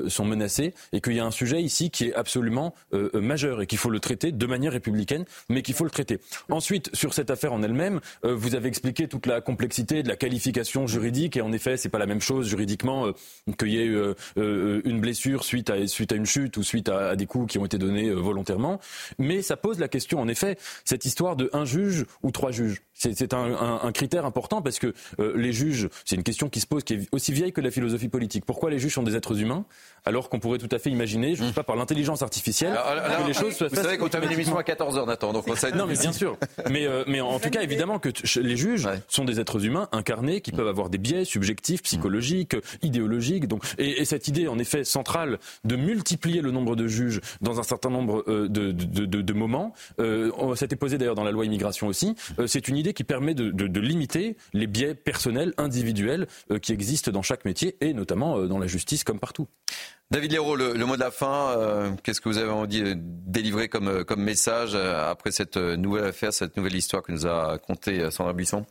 sont menacés et qu'il y a un sujet ici qui est absolument majeur et qu'il faut le traiter de manière républicaine, mais qu'il faut le traiter. Ensuite, sur cette affaire en elle-même, vous avez expliqué toute la complexité de la qualification juridique et en effet, c'est pas la même chose juridique juridiquement qu'il y ait une blessure suite à, suite à une chute ou suite à, des coups qui ont été donnés volontairement. Mais ça pose la question, en effet, cette histoire de un juge ou trois juges. C'est un, critère important parce que les juges, c'est une question qui se pose, qui est aussi vieille que la philosophie politique. Pourquoi les juges sont des êtres humains alors qu'on pourrait tout à fait imaginer, je ne sais pas, par l'intelligence artificielle, que les choses soient Vous savez qu'on termine l'émission à 14h, Nathan, donc ça Non, mais bien sûr. Mais, mais en tout cas, évidemment que les juges sont des êtres humains incarnés qui peuvent avoir des biais subjectifs, psychologiques, idéologiques. Donc, et, cette idée, en effet, centrale de multiplier le nombre de juges dans un certain nombre de, de, de, de moments, euh, posé d'ailleurs dans la loi immigration aussi, c'est une idée qui permet de, limiter les biais personnels, individuels qui existent dans chaque métier et notamment dans la justice comme partout. David Léraud, le, mot de la fin, qu'est-ce que vous avez envie de délivrer comme, comme message après cette nouvelle affaire, cette nouvelle histoire que nous a contée Sandra Buisson?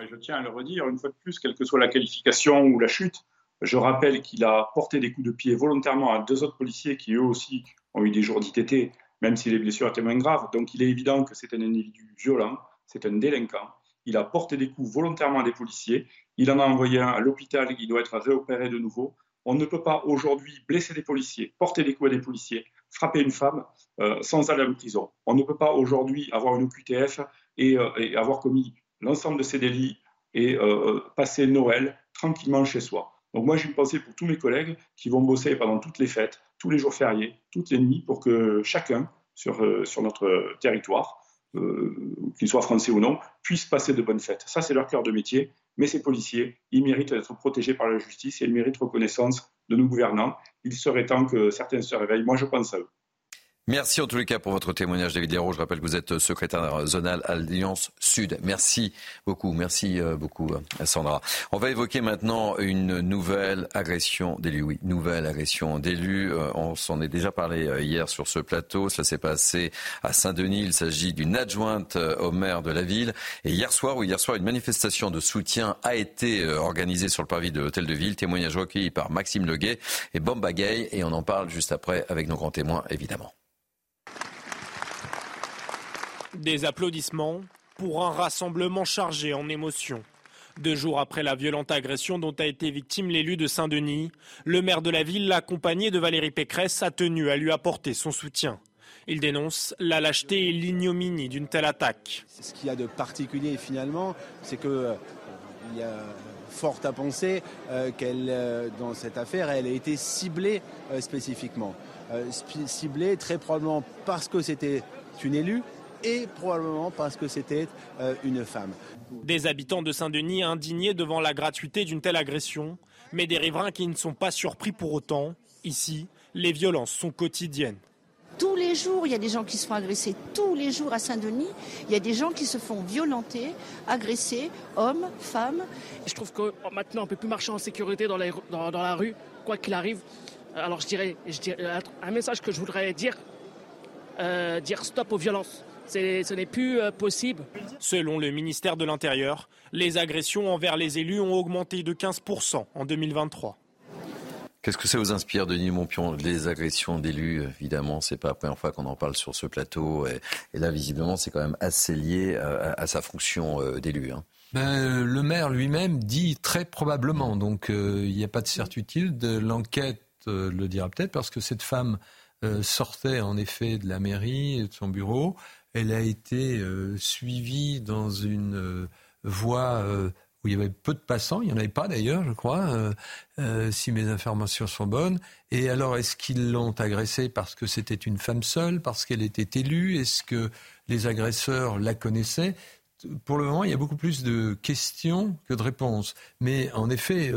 Je tiens à le redire, une fois de plus, quelle que soit la qualification ou la chute, je rappelle qu'il a porté des coups de pied volontairement à deux autres policiers qui eux aussi ont eu des jours d'ITT, même si les blessures étaient moins graves. Donc il est évident que c'est un individu violent, c'est un délinquant. Il a porté des coups volontairement à des policiers. Il en a envoyé un à l'hôpital qui doit être réopéré de nouveau. On ne peut pas aujourd'hui blesser des policiers, porter des coups à des policiers, frapper une femme euh, sans aller en prison. On ne peut pas aujourd'hui avoir une OQTF et, euh, et avoir commis l'ensemble de ces délits et euh, passer Noël tranquillement chez soi. Donc moi j'ai une pensée pour tous mes collègues qui vont bosser pendant toutes les fêtes, tous les jours fériés, toutes les nuits, pour que chacun sur, sur notre territoire euh, qu'ils soient français ou non, puissent passer de bonnes fêtes. Ça, c'est leur cœur de métier. Mais ces policiers, ils méritent d'être protégés par la justice et ils méritent reconnaissance de nos gouvernants. Il serait temps que certains se réveillent. Moi, je pense à eux. Merci en tous les cas pour votre témoignage, David Léraud. Je rappelle que vous êtes secrétaire zonal Alliance Sud. Merci beaucoup, merci euh, beaucoup, euh, Sandra. On va évoquer maintenant une nouvelle agression d'élus. Oui, nouvelle agression d'élus. Euh, on s'en est déjà parlé hier sur ce plateau. Ça s'est passé à Saint-Denis. Il s'agit d'une adjointe au maire de la ville. Et hier soir, oui, hier soir, une manifestation de soutien a été organisée sur le parvis de l'hôtel de ville. Témoignage recueilli par Maxime Leguet et Bomba Gay. Et on en parle juste après avec nos grands témoins, évidemment. Des applaudissements pour un rassemblement chargé en émotions. Deux jours après la violente agression dont a été victime l'élu de Saint-Denis, le maire de la ville, accompagné de Valérie Pécresse, a tenu à lui apporter son soutien. Il dénonce la lâcheté et l'ignominie d'une telle attaque. Ce qu'il y a de particulier finalement, c'est qu'il euh, y a fort à penser euh, qu'elle, euh, dans cette affaire, elle a été ciblée spécifiquement. ciblée très probablement parce que c'était une élue, et probablement parce que c'était euh, une femme. Des habitants de Saint-Denis indignés devant la gratuité d'une telle agression, mais des riverains qui ne sont pas surpris pour autant. Ici, les violences sont quotidiennes. Tous les jours, il y a des gens qui se font agresser. Tous les jours à Saint-Denis, il y a des gens qui se font violenter, agresser, hommes, femmes. Je trouve que oh, maintenant, on ne peut plus marcher en sécurité dans, la rue, quoi qu'il arrive. Alors je dirais, je dirais, un message que je voudrais dire, euh, dire stop aux violences ce n'est plus euh, possible. Selon le ministère de l'Intérieur, les agressions envers les élus ont augmenté de 15% en 2023. Qu'est-ce que ça vous inspire, Denis Montpion Les agressions d'élus, évidemment, c'est pas la première fois qu'on en parle sur ce plateau. Et, là, visiblement, c'est quand même assez lié à, sa fonction euh, d'élu. Hein. Ben, le maire lui-même dit très probablement. Donc, euh, il n'y a pas de certitude. L'enquête le dira peut-être parce que cette femme sortait en effet de la mairie, de son bureau. Elle a été euh, suivie dans une euh, voie euh, où il y avait peu de passants, il n'y en avait pas d'ailleurs, je crois, si mes informations sont bonnes. Et alors, est-ce qu'ils l'ont agressée parce que c'était une femme seule, parce qu'elle était élue? Est-ce que les agresseurs la connaissaient? Pour le moment, il y a beaucoup plus de questions que de réponses. Mais en effet,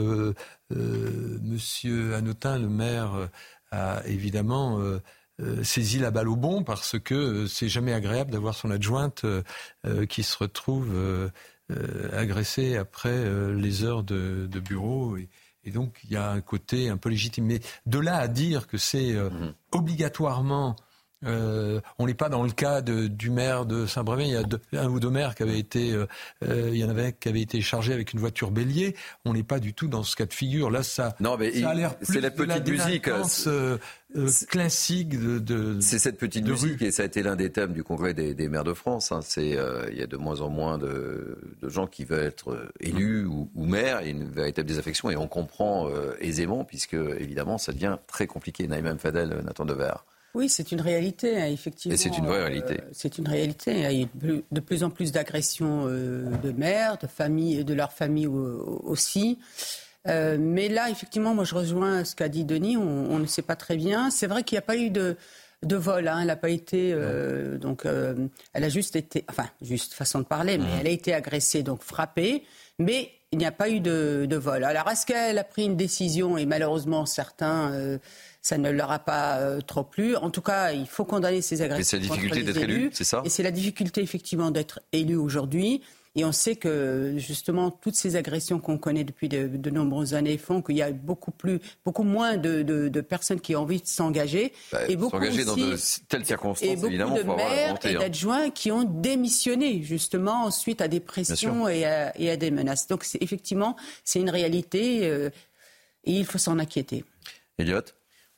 Monsieur Hanotin, le maire, a évidemment euh, saisit la balle au bon parce que euh, c'est jamais agréable d'avoir son adjointe euh, qui se retrouve agressée après les heures de, bureau. Et, donc, il y a un côté un peu légitime. Mais de là à dire que c'est mhm. obligatoirement Euh, on n'est pas dans le cas de, du maire de Saint-Brévin. Il y a deux, un ou deux maires qui avaient été, euh, euh, il y en avait qui avait été chargé avec une voiture bélier. On n'est pas du tout dans ce cas de figure. Là, ça, non, mais ça a l'air c'est la petite musique euh, euh, classique de. de c'est cette petite musique et ça a été l'un des thèmes du congrès des, des maires de France. Hein. C'est il y a de moins en moins de, de gens qui veulent être élus ou, ou, maires. Il y a une véritable désaffection et on comprend aisément puisque évidemment ça devient très compliqué. Naïm Fadel, Nathan Dever. Oui, c'est une réalité, hein, effectivement. Et c'est une vraie réalité. Euh, c'est une réalité. Il y a de plus en plus d'agressions euh, de mères, de familles, de leurs familles aussi. Euh, mais là, effectivement, moi, je rejoins ce qu'a dit Denis. On, on, ne sait pas très bien. C'est vrai qu'il n'y a pas eu de, de vol. Hein. Elle n'a pas été. Donc, elle a juste été. Enfin, juste façon de parler, mais mmh. elle a été agressée, donc frappée. Mais il n'y a pas eu de, de vol. Alors, est-ce qu'elle a pris une décision? Et malheureusement, certains ça ne leur a pas euh, trop plu. En tout cas, il faut condamner ces agressions. Et c'est la difficulté d'être élu, c'est ça Et c'est la difficulté effectivement d'être élu aujourd'hui. Et on sait que justement toutes ces agressions qu'on connaît depuis de, de, nombreuses années font qu'il y a beaucoup plus, beaucoup moins de, de, de personnes qui ont envie de s'engager bah, et beaucoup s'engager dans de telles circonstances, et beaucoup évidemment, de maires et hein. d'adjoints qui ont démissionné justement suite à des pressions et à, et à, des menaces. Donc effectivement, c'est une réalité euh, et il faut s'en inquiéter. Elliot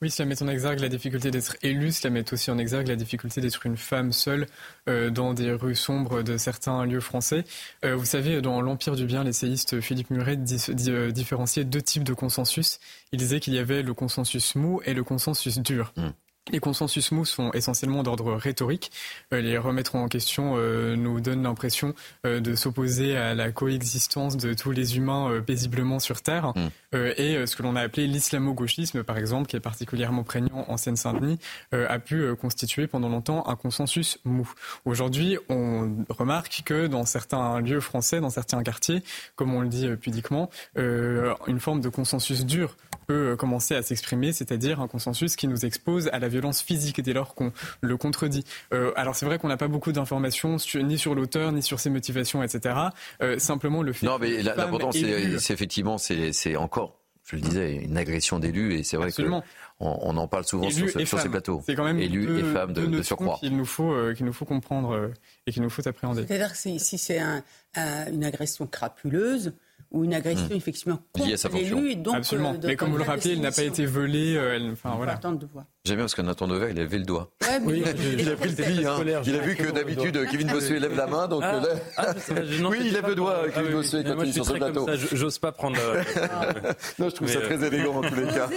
oui, cela met en exergue la difficulté d'être élu, cela met aussi en exergue la difficulté d'être une femme seule euh, dans des rues sombres de certains lieux français. Euh, vous savez, dans L'Empire du bien, l'essayiste Philippe Muret di euh, différenciait deux types de consensus. Il disait qu'il y avait le consensus mou et le consensus dur. Mmh. Les consensus mous sont essentiellement d'ordre rhétorique. Euh, les remettre en question euh, nous donne l'impression euh, de s'opposer à la coexistence de tous les humains euh, paisiblement sur Terre. Mm. Euh, et ce que l'on a appelé l'islamo-gauchisme, par exemple, qui est particulièrement prégnant en Seine-Saint-Denis, a pu constituer pendant longtemps un consensus mou. Aujourd'hui, on remarque que dans certains lieux français, dans certains quartiers, comme on le dit pudiquement, une forme de consensus dur peut commencer à s'exprimer, c'est-à-dire un consensus qui nous expose à la violence physique dès lors qu'on le contredit. Euh, alors c'est vrai qu'on n'a pas beaucoup d'informations ni sur l'auteur, ni sur ses motivations, etc. Euh, simplement le fait. Non, mais l'important, c'est effectivement, c'est encore je le disais, une agression d'élus, et c'est vrai qu'on on en parle souvent sur, ce, sur, ces plateaux. C'est quand même élus et femmes de, de surcroît. Qu'il nous faut, euh, qu'il nous faut comprendre euh, et qu'il nous faut appréhender. C'est-à-dire que si, si c'est un, un, une agression crapuleuse, ou une agression mmh. effectivement contre l'élu. Donc, Absolument. Euh, Mais comme vous le rappelez, il n'a pas été volé. Euh, elle, enfin, voilà. de voir. J'aime bien parce que Nathan Dever, il a levé le doigt. Ouais, oui, il a pris le pli. Hein. Il a vu que d'habitude, Kevin Bossuet lève la main. Donc ah, là... ah, [LAUGHS] oui, il lève le doigt, ah, Kevin Bossuet, quand il est sur ce plateau. J'ose pas prendre. [LAUGHS] non, je trouve ça très élégant en tous les [LAUGHS] cas.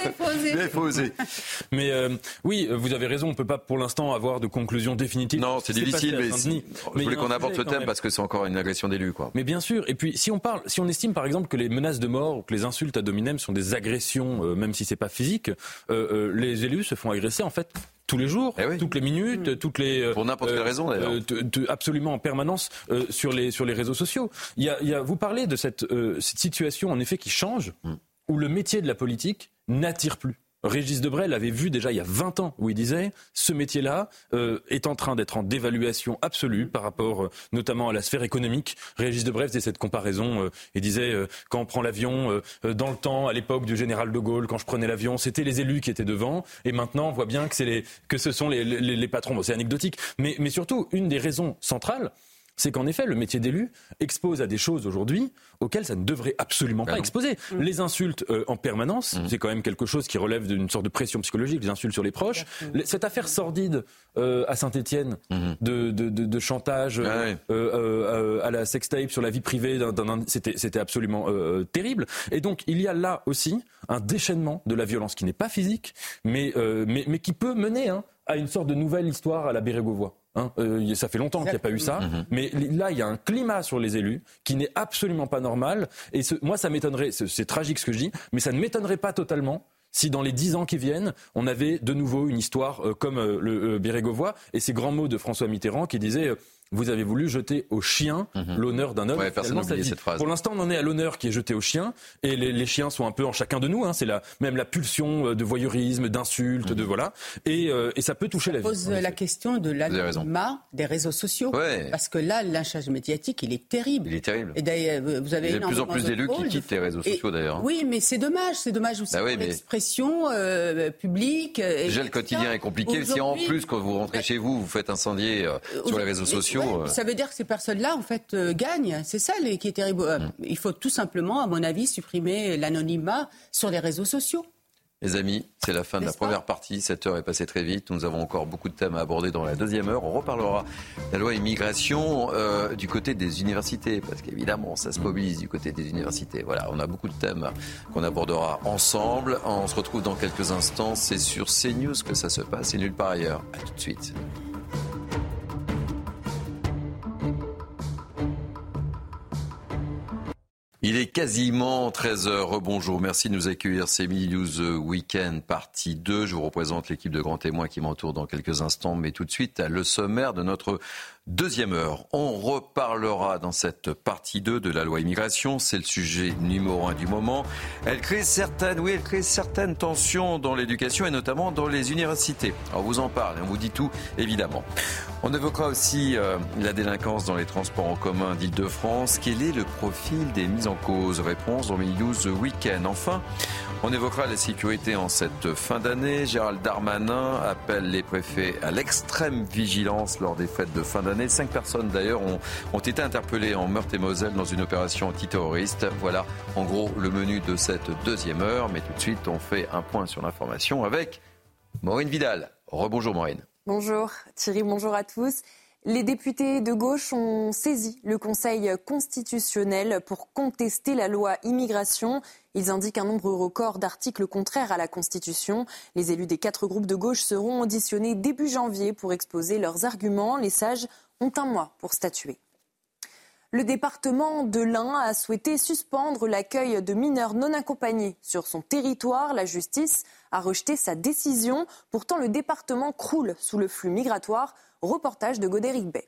Il faut oser. Mais euh, oui, vous avez raison, on ne peut pas pour l'instant avoir de conclusion définitive. Non, c'est difficile, mais je voulais qu'on aborde ce thème parce que c'est encore une agression d'élu. Mais bien sûr. Et puis, si on parle, si on estime par exemple que les menaces de mort ou que les insultes à dominem sont des agressions, euh, même si c'est pas physique, euh, euh, les élus se font agresser en fait tous les jours, eh oui. toutes les minutes, mmh. toutes les pour n'importe quelle raison d'ailleurs, absolument en permanence sur les sur les réseaux sociaux. Il y a, il y a vous parlez de cette cette situation en effet qui change, mmh. où le métier de la politique n'attire plus. Régis Debray l'avait vu déjà il y a 20 ans, où il disait ce métier-là euh, est en train d'être en dévaluation absolue par rapport euh, notamment à la sphère économique. Régis Debray faisait cette comparaison euh, et disait euh, quand on prend l'avion, euh, dans le temps, à l'époque du général de Gaulle, quand je prenais l'avion, c'était les élus qui étaient devant, et maintenant on voit bien que, les, que ce sont les, les, les patrons. Bon, c'est anecdotique, mais, mais surtout, une des raisons centrales, c'est qu'en effet, le métier d'élu expose à des choses aujourd'hui auxquelles ça ne devrait absolument pas exposer. Mm. Les insultes euh, en permanence, mm. c'est quand même quelque chose qui relève d'une sorte de pression psychologique, les insultes sur les proches. Cette affaire sordide euh, à Saint-Étienne mm-hmm. de, de, de, de, chantage ah euh, euh, à la sextape sur la vie privée, c'était absolument terrible. Et donc, il y a là aussi un déchaînement de la violence qui n'est pas physique, mais, mais, mais, qui peut mener hein, à une sorte de nouvelle histoire à la Bérégovoy. Hein, euh, ça fait longtemps qu'il n'y a pas eu ça, mais là il y a un climat sur les élus qui n'est absolument pas normal. Et ce, moi ça m'étonnerait, c'est tragique ce que je dis, mais ça ne m'étonnerait pas totalement si dans les dix ans qui viennent, on avait de nouveau une histoire euh, comme euh, le Bérégovois et ces grands mots de François Mitterrand qui disait vous avez voulu jeter au chien mhm. l'honneur d'un homme. Ouais, personne cette phrase. Pour l'instant, on en est à l'honneur qui est jeté au chien, et les, chiens sont un peu en chacun de nous. Hein. c'est la, même la pulsion euh, de voyeurisme, d'insultes, de mhm. voilà, et, euh, et, ça peut toucher la vie. Pose la question de l'anonymat des réseaux sociaux, parce que là, le lynchage médiatique, il est terrible. Il est terrible. Et d'ailleurs, vous avez il y a de plus en plus d'élus qui quittent les réseaux sociaux d'ailleurs. Hein. Oui, mais c'est dommage, c'est dommage aussi bah l'expression euh, publique. Déjà, le quotidien est compliqué. Si en plus, quand vous rentrez chez vous, vous faites incendier sur les réseaux sociaux. Ça veut dire que ces personnes-là, en fait, euh, gagnent. C'est ça qui est terrible. Euh, mm. Il faut tout simplement, à mon avis, supprimer l'anonymat sur les réseaux sociaux. Les amis, c'est la fin de la première partie. Cette heure est passée très vite. Nous avons encore beaucoup de thèmes à aborder dans la deuxième heure. On reparlera de la loi immigration euh, du côté des universités, parce qu'évidemment, ça se mobilise du côté des universités. Voilà, on a beaucoup de thèmes qu'on abordera ensemble. On se retrouve dans quelques instants. C'est sur CNews que ça se passe et nulle part ailleurs. À tout de suite. Il est quasiment 13h. Rebonjour. Merci de nous accueillir. C'est News Weekend, partie 2. Je vous représente l'équipe de grands témoins qui m'entoure dans quelques instants. Mais tout de suite, le sommaire de notre Deuxième heure, on reparlera dans cette partie 2 de la loi immigration. C'est le sujet numéro un du moment. Elle crée certaines, oui, elle crée certaines tensions dans l'éducation et notamment dans les universités. On vous en parle on vous dit tout, évidemment. On évoquera aussi euh, la délinquance dans les transports en commun d'Île-de-France. Quel est le profil des mises en cause? Réponse dans Mini News Weekend. Enfin, on évoquera la sécurité en cette fin d'année. Gérald Darmanin appelle les préfets à l'extrême vigilance lors des fêtes de fin d'année. Cinq personnes d'ailleurs ont, été interpellées en Meurthe-et-Moselle dans une opération antiterroriste. Voilà en gros le menu de cette deuxième heure. Mais tout de suite, on fait un point sur l'information avec Maureen Vidal. Rebonjour Maureen. Bonjour Thierry, bonjour à tous. Les députés de gauche ont saisi le Conseil constitutionnel pour contester la loi immigration. Ils indiquent un nombre record d'articles contraires à la Constitution. Les élus des quatre groupes de gauche seront auditionnés début janvier pour exposer leurs arguments. Les sages ont un mois pour statuer. Le département de l'Ain a souhaité suspendre l'accueil de mineurs non accompagnés sur son territoire. La justice a rejeté sa décision. Pourtant, le département croule sous le flux migratoire. Reportage de Godéric Bay.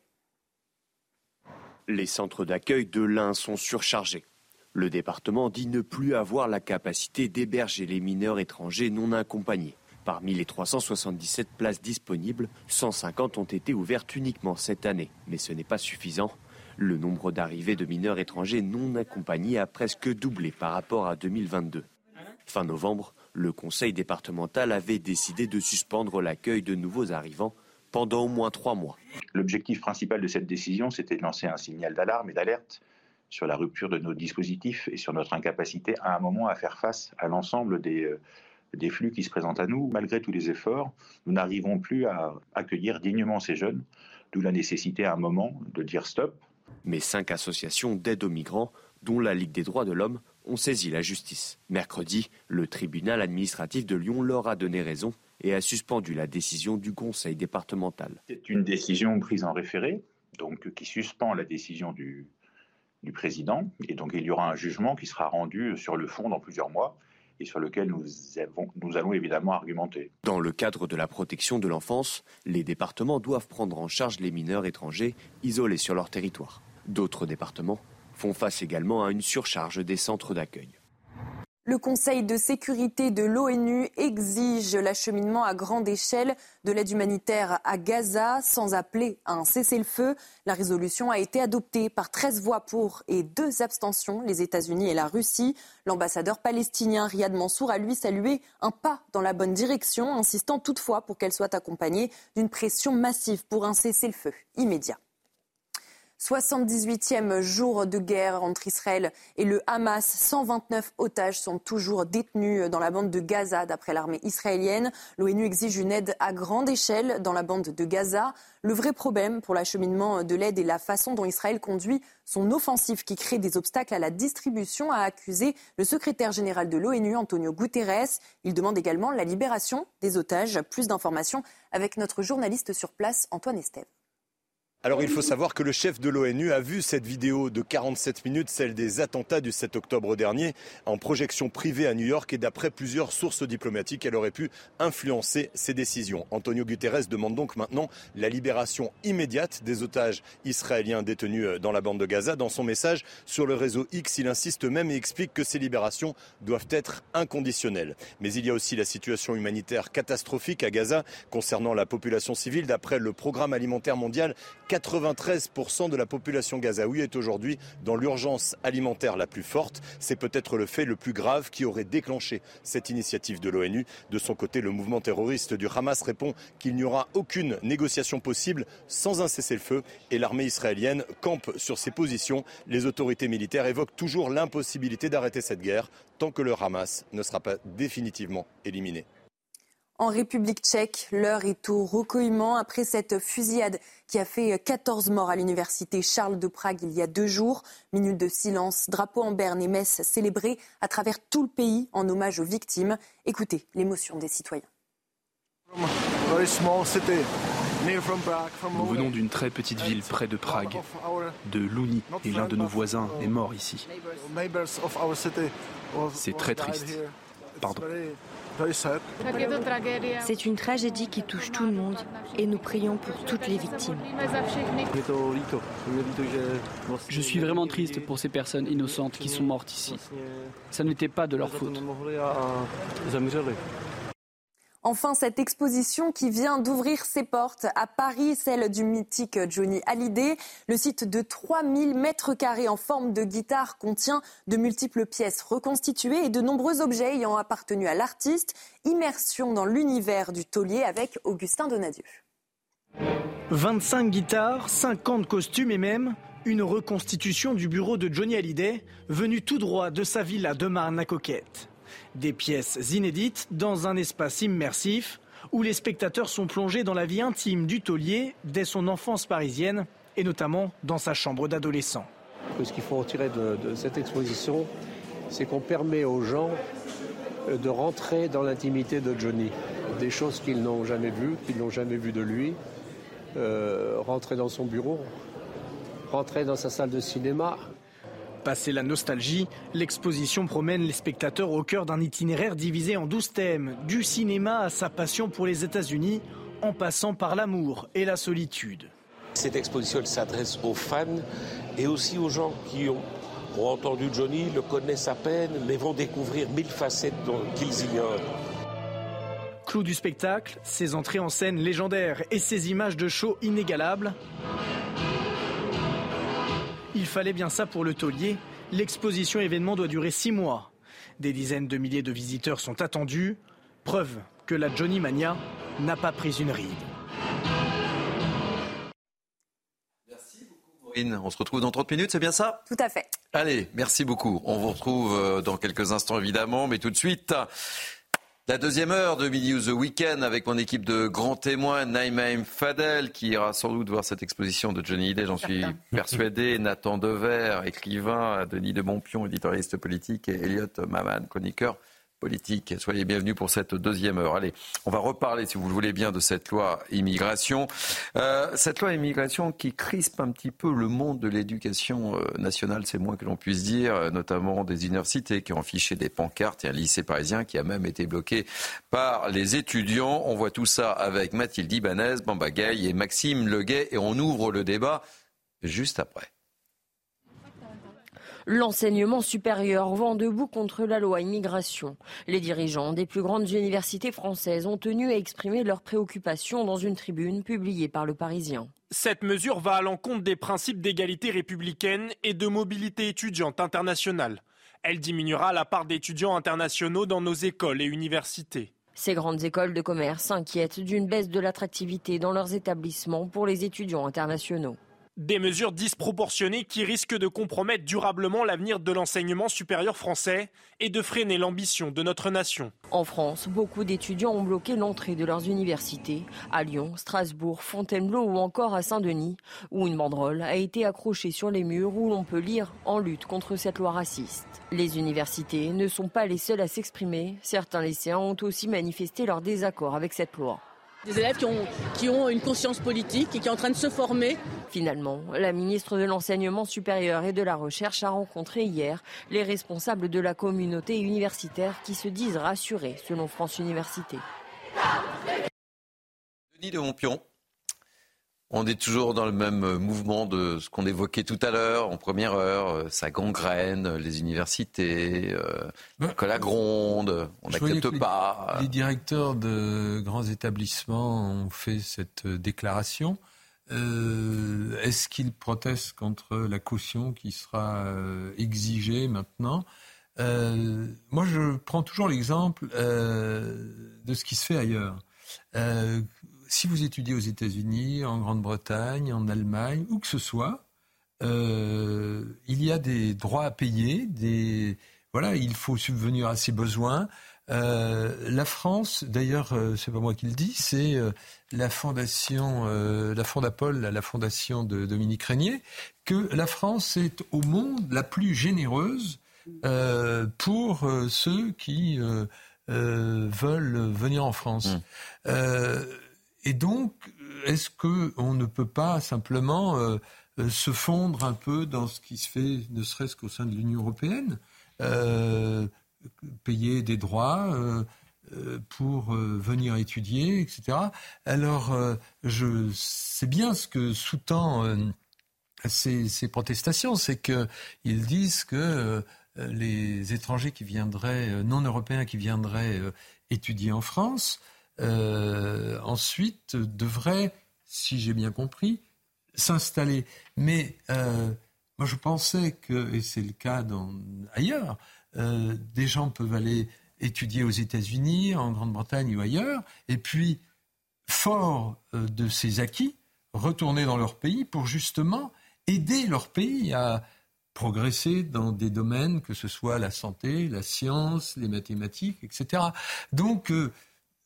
Les centres d'accueil de l'Ain sont surchargés. Le département dit ne plus avoir la capacité d'héberger les mineurs étrangers non accompagnés. Parmi les 377 places disponibles, 150 ont été ouvertes uniquement cette année. Mais ce n'est pas suffisant. Le nombre d'arrivées de mineurs étrangers non accompagnés a presque doublé par rapport à 2022. Fin novembre, le conseil départemental avait décidé de suspendre l'accueil de nouveaux arrivants pendant au moins trois mois. L'objectif principal de cette décision, c'était de lancer un signal d'alarme et d'alerte sur la rupture de nos dispositifs et sur notre incapacité à un moment à faire face à l'ensemble des, euh, des flux qui se présentent à nous. Malgré tous les efforts, nous n'arrivons plus à accueillir dignement ces jeunes, d'où la nécessité à un moment de dire stop. Mais cinq associations d'aide aux migrants, dont la Ligue des droits de l'homme, ont saisi la justice. Mercredi, le tribunal administratif de Lyon leur a donné raison et a suspendu la décision du conseil départemental. C'est une décision prise en référé, donc qui suspend la décision du, du président. Et donc il y aura un jugement qui sera rendu sur le fond dans plusieurs mois et sur lequel nous, nous allons évidemment argumenter. Dans le cadre de la protection de l'enfance, les départements doivent prendre en charge les mineurs étrangers isolés sur leur territoire. D'autres départements font face également à une surcharge des centres d'accueil. Le Conseil de sécurité de l'ONU exige l'acheminement à grande échelle de l'aide humanitaire à Gaza sans appeler à un cessez-le-feu. La résolution a été adoptée par 13 voix pour et deux abstentions, les États-Unis et la Russie. L'ambassadeur palestinien Riyad Mansour a lui salué un pas dans la bonne direction, insistant toutefois pour qu'elle soit accompagnée d'une pression massive pour un cessez-le-feu immédiat. 78e jour de guerre entre Israël et le Hamas. 129 otages sont toujours détenus dans la bande de Gaza, d'après l'armée israélienne. L'ONU exige une aide à grande échelle dans la bande de Gaza. Le vrai problème pour l'acheminement de l'aide est la façon dont Israël conduit son offensive qui crée des obstacles à la distribution, a accusé le secrétaire général de l'ONU, Antonio Guterres. Il demande également la libération des otages. Plus d'informations avec notre journaliste sur place, Antoine Estève. Alors il faut savoir que le chef de l'ONU a vu cette vidéo de 47 minutes, celle des attentats du 7 octobre dernier, en projection privée à New York et d'après plusieurs sources diplomatiques, elle aurait pu influencer ses décisions. Antonio Guterres demande donc maintenant la libération immédiate des otages israéliens détenus dans la bande de Gaza. Dans son message sur le réseau X, il insiste même et explique que ces libérations doivent être inconditionnelles. Mais il y a aussi la situation humanitaire catastrophique à Gaza concernant la population civile. D'après le programme alimentaire mondial, 93% de la population gazaoui est aujourd'hui dans l'urgence alimentaire la plus forte. C'est peut-être le fait le plus grave qui aurait déclenché cette initiative de l'ONU. De son côté, le mouvement terroriste du Hamas répond qu'il n'y aura aucune négociation possible sans un cessez-le-feu et l'armée israélienne campe sur ses positions. Les autorités militaires évoquent toujours l'impossibilité d'arrêter cette guerre tant que le Hamas ne sera pas définitivement éliminé. En République tchèque, l'heure est au recueillement après cette fusillade qui a fait 14 morts à l'université Charles de Prague il y a deux jours. Minute de silence, drapeau en berne et messe célébrées à travers tout le pays en hommage aux victimes. Écoutez l'émotion des citoyens. Nous venons d'une très petite ville près de Prague, de Louni, et l'un de nos voisins est mort ici. C'est très triste. Pardon. C'est une tragédie qui touche tout le monde et nous prions pour toutes les victimes. Je suis vraiment triste pour ces personnes innocentes qui sont mortes ici. Ça n'était pas de leur faute. Enfin, cette exposition qui vient d'ouvrir ses portes à Paris, celle du mythique Johnny Hallyday. Le site de 3000 mètres carrés en forme de guitare contient de multiples pièces reconstituées et de nombreux objets ayant appartenu à l'artiste. Immersion dans l'univers du taulier avec Augustin Donadieu. 25 guitares, 50 costumes et même une reconstitution du bureau de Johnny Hallyday, venu tout droit de sa villa de Marne-à-Coquette. Des pièces inédites dans un espace immersif où les spectateurs sont plongés dans la vie intime du taulier dès son enfance parisienne et notamment dans sa chambre d'adolescent. Ce qu'il faut retirer de, cette exposition, c'est qu'on permet aux gens de rentrer dans l'intimité de Johnny. Des choses qu'ils n'ont jamais vues, qu'ils n'ont jamais vues de lui. Euh, rentrer dans son bureau, rentrer dans sa salle de cinéma, Passé la nostalgie, l'exposition promène les spectateurs au cœur d'un itinéraire divisé en 12 thèmes, du cinéma à sa passion pour les États-Unis, en passant par l'amour et la solitude. Cette exposition s'adresse aux fans et aussi aux gens qui ont, ont, entendu Johnny, le connaissent à peine, mais vont découvrir mille facettes qu'ils ignorent. Clou du spectacle, ses entrées en scène légendaires et ses images de show inégalables. Il fallait bien ça pour le taulier. L'exposition événement doit durer six mois. Des dizaines de milliers de visiteurs sont attendus. Preuve que la Johnny Mania n'a pas pris une ride. Merci beaucoup, Maureen. On se retrouve dans 30 minutes, c'est bien ça? Tout à fait. Allez, merci beaucoup. On vous retrouve euh, dans quelques instants, évidemment, mais tout de suite. La deuxième heure de Midi The Weekend avec mon équipe de grands témoins, Naïmaim Fadel, qui ira sans doute voir cette exposition de Johnny Hallyday, j'en suis persuadé, [LAUGHS] Nathan Dever, écrivain, Denis de Montpion, éditorialiste politique, et Elliot Maman, chroniqueur politique. Soyez bienvenus pour cette deuxième heure. Allez, on va reparler, si vous le voulez bien, de cette loi immigration. Euh, cette loi immigration qui crispe un petit peu le monde de l'éducation euh, nationale, c'est moins que l'on puisse dire, euh, notamment des universités qui ont affiché des pancartes et un lycée parisien qui a même été bloqué par les étudiants. On voit tout ça avec Mathilde Ibanez, Bamba Gay et Maxime Leguet et on ouvre le débat juste après. L'enseignement supérieur vend debout contre la loi immigration. Les dirigeants des plus grandes universités françaises ont tenu à exprimer leurs préoccupations dans une tribune publiée par le Parisien. Cette mesure va à l'encontre des principes d'égalité républicaine et de mobilité étudiante internationale. Elle diminuera la part d'étudiants internationaux dans nos écoles et universités. Ces grandes écoles de commerce s'inquiètent d'une baisse de l'attractivité dans leurs établissements pour les étudiants internationaux. Des mesures disproportionnées qui risquent de compromettre durablement l'avenir de l'enseignement supérieur français et de freiner l'ambition de notre nation. En France, beaucoup d'étudiants ont bloqué l'entrée de leurs universités, à Lyon, Strasbourg, Fontainebleau ou encore à Saint-Denis, où une banderole a été accrochée sur les murs où l'on peut lire en lutte contre cette loi raciste. Les universités ne sont pas les seules à s'exprimer, certains lycéens ont aussi manifesté leur désaccord avec cette loi. Des élèves qui ont, qui ont une conscience politique et qui sont en train de se former. Finalement, la ministre de l'Enseignement supérieur et de la Recherche a rencontré hier les responsables de la communauté universitaire qui se disent rassurés, selon France Université. Denis de Montpion. On est toujours dans le même mouvement de ce qu'on évoquait tout à l'heure, en première heure. Ça gangrène les universités, euh, que la gronde, on n'accepte pas. Les, directeurs de grands établissements ont fait cette déclaration. Euh, Est-ce qu'ils protestent contre la caution qui sera euh, exigée maintenant? Euh, Moi, je prends toujours l'exemple euh, de ce qui se fait ailleurs. Euh, si vous étudiez aux États-Unis, en Grande-Bretagne, en Allemagne, où que ce soit, euh, il y a des droits à payer, des voilà, il faut subvenir à ses besoins. Euh, la France, d'ailleurs, euh, c'est pas moi qui le dis, c'est euh, la fondation, la Fondapol, la fondation de Dominique Régnier, que la France est au monde la plus généreuse pour ceux qui veulent venir en France. Mmh. Et donc, est-ce qu'on ne peut pas simplement euh, se fondre un peu dans ce qui se fait, ne serait-ce qu'au sein de l'Union européenne, euh, payer des droits euh, pour venir étudier, etc. Alors, je sais bien ce que sous-tend ces, ces, protestations, c'est qu'ils disent que les étrangers qui viendraient, non européens qui viendraient étudier en France, euh, ensuite devrait, si j'ai bien compris, s'installer. Mais euh, moi, je pensais que, et c'est le cas ailleurs, euh, des gens peuvent aller étudier aux États-Unis, en Grande-Bretagne ou ailleurs, et puis, fort euh, de ces acquis, retourner dans leur pays pour justement aider leur pays à progresser dans des domaines, que ce soit la santé, la science, les mathématiques, etc. Donc,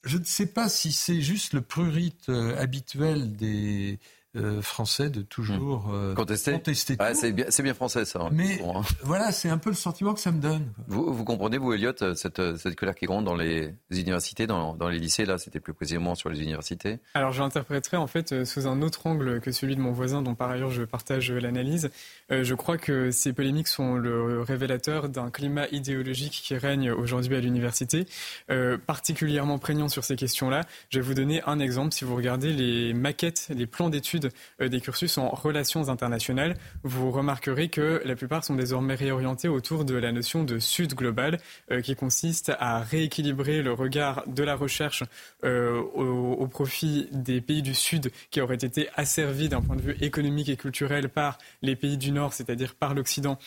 je ne sais pas si c'est juste le prurite euh, habituel des euh, Français de toujours euh, contester. contester ouais, c'est bien, bien, français ça. Hein, Mais bon, hein. voilà, c'est un peu le sentiment que ça me donne. Vous, vous comprenez, vous, Elliot, cette, cette colère qui gronde dans les universités, dans, dans les lycées, là, c'était plus précisément sur les universités? Alors, je l'interpréterai en fait sous un autre angle que celui de mon voisin, dont par ailleurs je partage l'analyse. Euh, je crois que ces polémiques sont le révélateur d'un climat idéologique qui règne aujourd'hui à l'université, euh, particulièrement prégnant sur ces questions-là. Je vais vous donner un exemple. Si vous regardez les maquettes, les plans d'études euh, des cursus en relations internationales, vous remarquerez que la plupart sont désormais réorientés autour de la notion de Sud global, euh, qui consiste à rééquilibrer le regard de la recherche euh, au, profit des pays du Sud qui auraient été asservis d'un point de vue économique et culturel par les pays du Nord, c'est-à-dire par l'Occident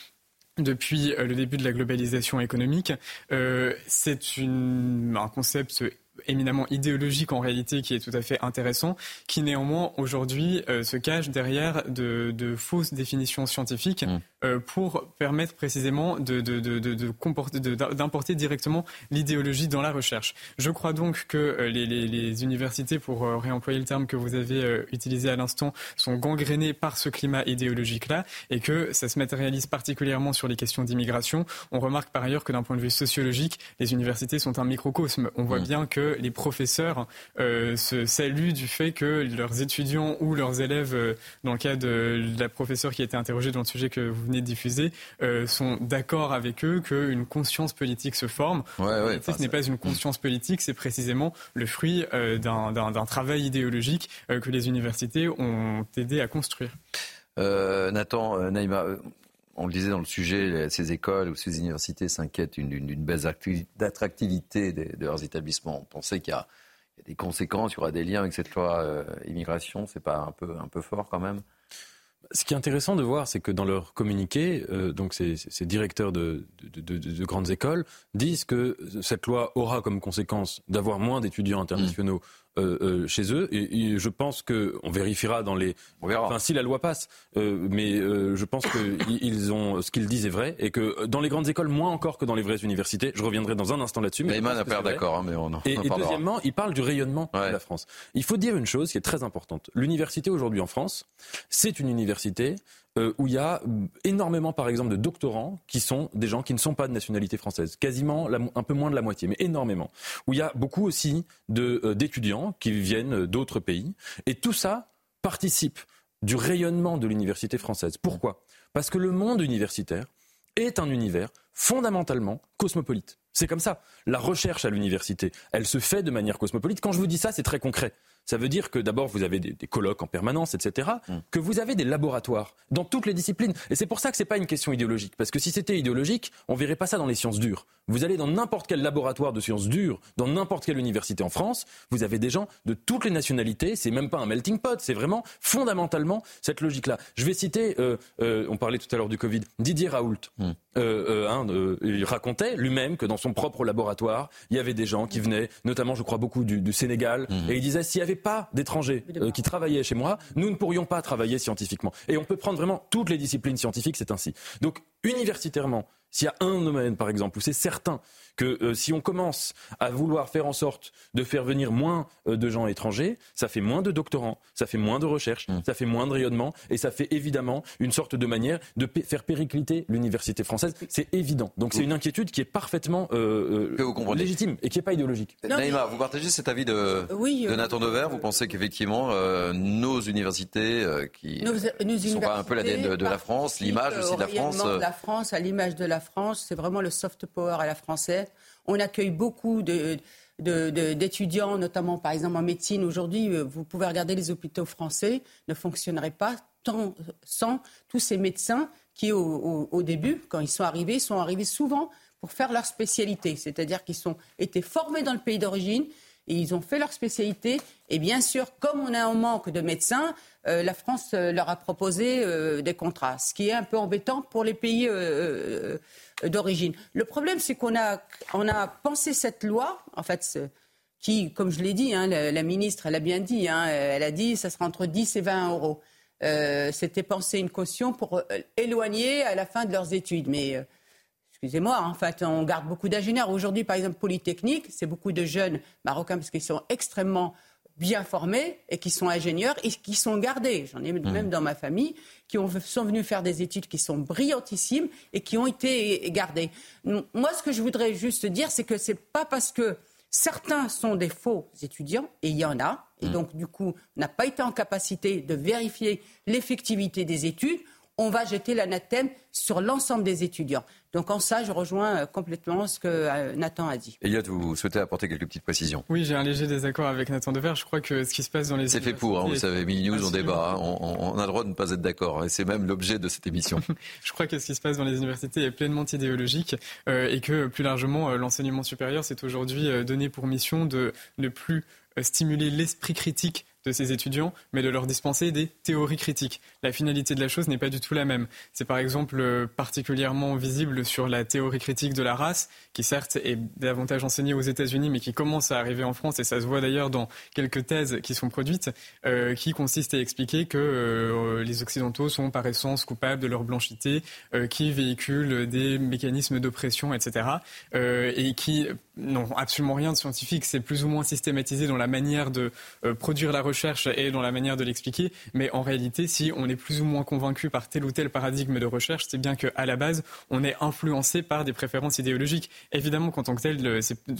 depuis le début de la globalisation économique. C'est un concept éminemment idéologique en réalité qui est tout à fait intéressant, qui néanmoins aujourd'hui euh, se cache derrière de, de fausses définitions scientifiques mmh. euh, pour permettre précisément de, de, d'importer directement l'idéologie dans la recherche. Je crois donc que euh, les, les, les, universités, pour réemployer le terme que vous avez utilisé à l'instant, sont gangrénées par ce climat idéologique-là et que ça se matérialise particulièrement sur les questions d'immigration. On remarque par ailleurs que d'un point de vue sociologique, les universités sont un microcosme. On voit mmh. bien que les professeurs euh, se saluent du fait que leurs étudiants ou leurs élèves, euh, dans le cas de la professeure qui a été interrogée dans le sujet que vous venez de diffuser, euh, sont d'accord avec eux qu'une conscience politique se forme. Ouais, ouais, enfin, ce n'est pas une conscience politique, c'est précisément le fruit d'un travail idéologique que les universités ont aidé à construire. Nathan, Naïma, on le disait dans le sujet, ces écoles ou ces universités s'inquiètent d'une baisse d'attractivité de, de, leurs établissements. On pensait qu'il y, y, a des conséquences, il y aura des liens avec cette loi euh, immigration. C'est pas un peu, un peu fort quand même? Ce qui est intéressant de voir, c'est que dans leur communiqué, euh, donc ces, ces directeurs de, de, de, de, grandes écoles disent que cette loi aura comme conséquence d'avoir moins d'étudiants internationaux mmh. Euh, euh, chez eux. Et, et je pense que on vérifiera dans les. On verra. Enfin, si la loi passe, euh, mais euh, je pense que ils ont ce qu'ils disent est vrai et que dans les grandes écoles, moins encore que dans les vraies universités. Je reviendrai dans un instant là-dessus. Mais n'a pas d'accord, hein, mais on. En et, et deuxièmement, il parle du rayonnement ouais. de la France. Il faut dire une chose qui est très importante. L'université aujourd'hui en France, c'est une université euh, où il y a énormément, par exemple, de doctorants qui sont des gens qui ne sont pas de nationalité française, quasiment un peu moins de la moitié, mais énormément. Où il y a beaucoup aussi euh, d'étudiants qui viennent d'autres pays, et tout ça participe du rayonnement de l'université française. Pourquoi? Parce que le monde universitaire est un univers fondamentalement cosmopolite. C'est comme ça. La recherche à l'université, elle se fait de manière cosmopolite. Quand je vous dis ça, c'est très concret. Ça veut dire que d'abord, vous avez des, colloques en permanence, etc., mm. que vous avez des laboratoires dans toutes les disciplines. Et c'est pour ça que ce n'est pas une question idéologique. Parce que si c'était idéologique, on ne verrait pas ça dans les sciences dures. Vous allez dans n'importe quel laboratoire de sciences dures, dans n'importe quelle université en France, vous avez des gens de toutes les nationalités. C'est même pas un melting pot, c'est vraiment fondamentalement cette logique-là. Je vais citer, euh, euh, on parlait tout à l'heure du Covid, Didier Raoult. Mm. Euh, hein, il racontait lui-même que dans son propre laboratoire, il y avait des gens qui venaient, notamment, je crois, beaucoup du, Sénégal, mm. et il disait s'il n'y avait pas d'étrangers qui travaillaient chez moi, nous ne pourrions pas travailler scientifiquement. Et on peut prendre vraiment toutes les disciplines scientifiques, c'est ainsi. Donc, universitairement, s'il y a un domaine, par exemple, où c'est certain que euh, si on commence à vouloir faire en sorte de faire venir moins euh, de gens étrangers, ça fait moins de doctorants, ça fait moins de recherche, mmh. ça fait moins de rayonnement, et ça fait évidemment une sorte de manière de faire péricliter l'université française. C'est évident. Donc c'est une inquiétude qui est parfaitement euh, légitime et qui n'est pas idéologique. Naïma, vous partagez cet avis de, de Nathan Dever Vous pensez qu'effectivement nos universités, qui ne sont pas un peu l'ADN de, de, la France, l'image aussi de la France, de la France, à l'image de la France, c'est vraiment le soft power à la française. On accueille beaucoup d'étudiants, notamment par exemple en médecine. Aujourd'hui, euh, vous pouvez regarder les hôpitaux français, ne fonctionneraient pas sans tous ces médecins qui, au, début, quand ils sont arrivés, sont arrivés souvent pour faire leur spécialité. C'est-à-dire qu'ils ont été formés dans le pays d'origine et ils ont fait leur spécialité. Et bien sûr, comme on a un manque de médecins, euh, la France euh, leur a proposé des contrats, ce qui est un peu embêtant pour les pays d'origine. Le problème, c'est qu'on a, on a pensé cette loi, en fait, qui, comme je l'ai dit, hein, la, ministre, elle a bien dit, hein, elle a dit, ça sera entre 10 et 20 euros. Euh, c'était pensé une caution pour euh, éloigner à la fin de leurs études. Mais euh, excusez-moi, en fait, on garde beaucoup d'ingénieurs. Aujourd'hui, par exemple, Polytechnique, c'est beaucoup de jeunes marocains parce qu'ils sont extrêmement bien formés et qui sont ingénieurs et qui sont gardés. J'en ai même mmh. dans ma famille qui ont, sont venus faire des études qui sont brillantissimes et qui ont été gardés. Moi, ce que je voudrais juste dire, c'est que ce n'est pas parce que certains sont des faux étudiants, et il y en a, et mmh. donc du coup, n'a pas été en capacité de vérifier l'effectivité des études, on va jeter l'anathème sur l'ensemble des étudiants. Donc en ça, je rejoins euh, complètement ce que euh, Nathan a dit. Elliot, vous souhaitez apporter quelques petites précisions? Oui, j'ai un léger désaccord avec Nathan Dever. Je crois que ce qui se passe dans les... C'est fait pour, hein, vous savez, Mini News, on débat, hein. on, a le droit de ne pas être d'accord, et c'est même l'objet de cette émission. [LAUGHS] je crois que ce qui se passe dans les universités est pleinement idéologique, euh, et que plus largement, l'enseignement supérieur, c'est aujourd'hui donné pour mission de ne plus stimuler l'esprit critique de ces étudiants, mais de leur dispenser des théories critiques. La finalité de la chose n'est pas du tout la même. C'est par exemple euh, particulièrement visible sur la théorie critique de la race, qui certes est davantage enseignée aux États-Unis, mais qui commence à arriver en France, et ça se voit d'ailleurs dans quelques thèses qui sont produites, euh, qui consistent à expliquer que euh, les Occidentaux sont par essence coupables de leur blanchité, qui véhiculent des mécanismes d'oppression, etc., et qui n'ont absolument rien de scientifique. C'est plus ou moins systématisé dans la manière de produire la recherche et dans la manière de l'expliquer. Mais en réalité, si on est plus ou moins convaincu par tel ou tel paradigme de recherche, c'est bien qu'à la base, on est influencé par des préférences idéologiques. Évidemment qu'en tant que tel,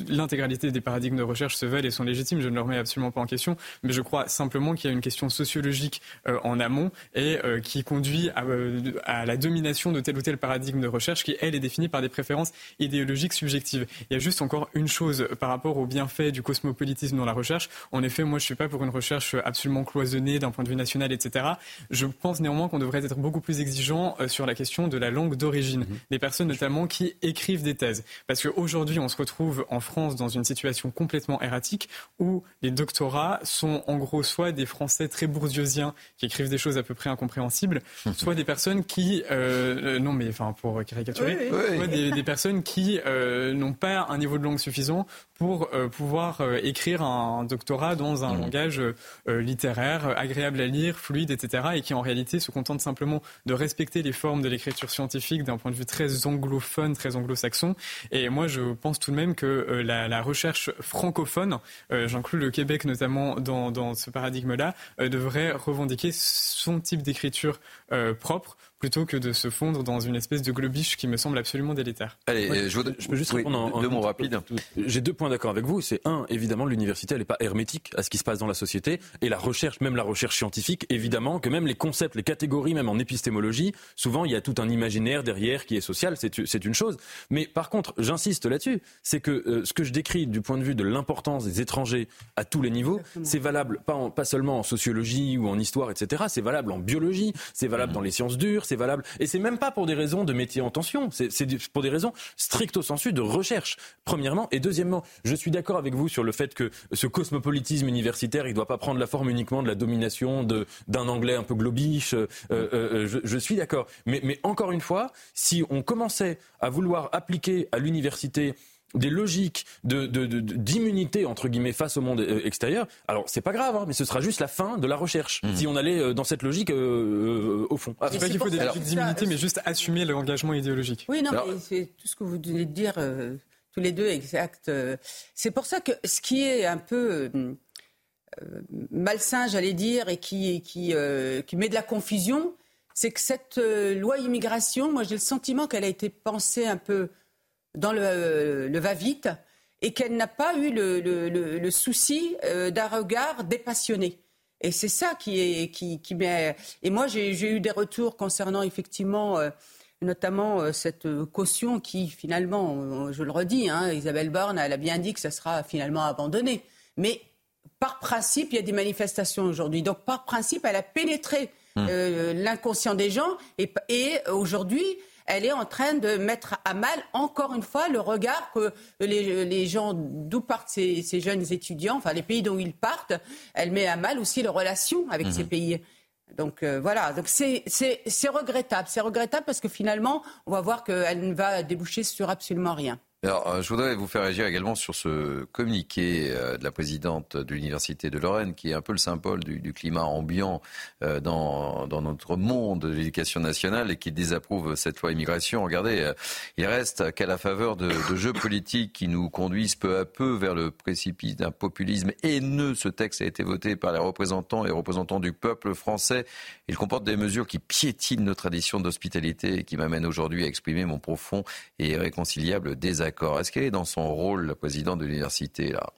l'intégralité des paradigmes de recherche se veulent et sont légitimes. Je ne le remets absolument pas en question. Mais je crois simplement qu'il y a une question sociologique euh, en amont et euh, qui conduit à, euh, à, la domination de tel ou tel paradigme de recherche qui, elle, est définie par des préférences idéologiques subjectives. Il y a juste encore une chose par rapport au bienfait du cosmopolitisme dans la recherche. En effet, moi, je ne suis pas pour une recherche absolument cloisonnée d'un point de vue national, etc. Je pense néanmoins qu'on devrait être beaucoup plus exigeant euh, sur la question de la langue d'origine mhm. des personnes notamment qui écrivent des thèses. Parce qu'aujourd'hui, on se retrouve en France dans une situation complètement erratique où les doctorats sont en gros soit des Français très bourdieusiens qui écrivent des choses à peu près incompréhensibles, [LAUGHS] soit des personnes qui, euh, non mais enfin pour caricaturer, soit Des, personnes qui euh, n'ont pas un niveau de langue suffisant pour pouvoir écrire un doctorat dans un mhm. langage littéraire, agréable à lire, fluide, etc., et qui en réalité se contente simplement de respecter les formes de l'écriture scientifique d'un point de vue très anglophone, très anglo-saxon. Et moi, je pense tout de même que la, la, recherche francophone, j'inclus le Québec notamment dans, dans ce paradigme-là, devrait revendiquer son type d'écriture propre plutôt que de se fondre dans une espèce de globiche qui me semble absolument délétère. Allez, je, peux juste répondre en, deux mots rapides. J'ai deux points d'accord avec vous. C'est un, évidemment, l'université, elle n'est pas hermétique à ce qui se passe dans la société. Et la recherche, même la recherche scientifique, évidemment, que même les concepts, les catégories, même en épistémologie, souvent, il y a tout un imaginaire derrière qui est social. C'est une chose. Mais par contre, j'insiste là-dessus, c'est que euh, ce que je décris du point de vue de l'importance des étrangers à tous les niveaux, c'est valable pas, pas seulement en sociologie ou en histoire, etc. C'est valable en biologie, c'est valable dans les sciences dures, c'est valable. Et c'est même pas pour des raisons de métier en tension, c'est pour des raisons stricto sensu de recherche, premièrement. Et deuxièmement, je suis d'accord avec vous sur le fait que ce cosmopolitisme universitaire, il doit pas prendre la forme uniquement de la domination d'un anglais un peu globiche. Euh, euh, euh, je, suis d'accord. Mais encore une fois, si on commençait à vouloir appliquer à l'université des logiques de, d'immunité entre guillemets face au monde euh, extérieur. Alors c'est pas grave, hein, mais ce sera juste la fin de la recherche mmh. si on allait euh, dans cette logique euh, au fond. Ah, c'est pas qu'il faut des logiques d'immunité, mais juste assumer l'engagement idéologique. Oui, non, mais c'est tout ce que vous venez de dire tous les deux exact. c'est pour ça que ce qui est un peu malsain, j'allais dire, et qui qui qui met de la confusion, c'est que cette loi immigration, moi j'ai le sentiment qu'elle a été pensée un peu dans le, va-vite et qu'elle n'a pas eu le, souci euh, d'un regard dépassionné. Et c'est ça qui est qui, qui met. Et moi, j'ai eu des retours concernant effectivement, euh, notamment euh, cette caution qui finalement, je le redis, hein, Isabelle Borne, elle a bien dit que ça sera finalement abandonné. Mais par principe, il y a des manifestations aujourd'hui. Donc par principe, elle a pénétré mmh. l'inconscient des gens. Et, et aujourd'hui, elle est en train de mettre à mal, encore une fois, le regard que les, gens, d'où partent ces, jeunes étudiants, enfin les pays dont ils partent, elle met à mal aussi les relations avec ces mhm. pays. Donc euh, voilà, donc c'est regrettable, c'est regrettable parce que finalement, on va voir qu'elle ne va déboucher sur absolument rien. Alors, euh, je voudrais vous faire réagir également sur ce communiqué euh, de la présidente de l'Université de Lorraine, qui est un peu le symbole du, climat ambiant euh, dans, notre monde de l'éducation nationale et qui désapprouve cette loi immigration. Regardez, il reste qu'à la faveur de, jeux politiques qui nous conduisent peu à peu vers le précipice d'un populisme haineux. Ce texte a été voté par les représentants et représentants du peuple français. Il comporte des mesures qui piétinent nos traditions d'hospitalité et qui m'amènent aujourd'hui à exprimer mon profond et irréconciliable désaccord est-ce qu'elle est dans son rôle, la présidente de l'université, là?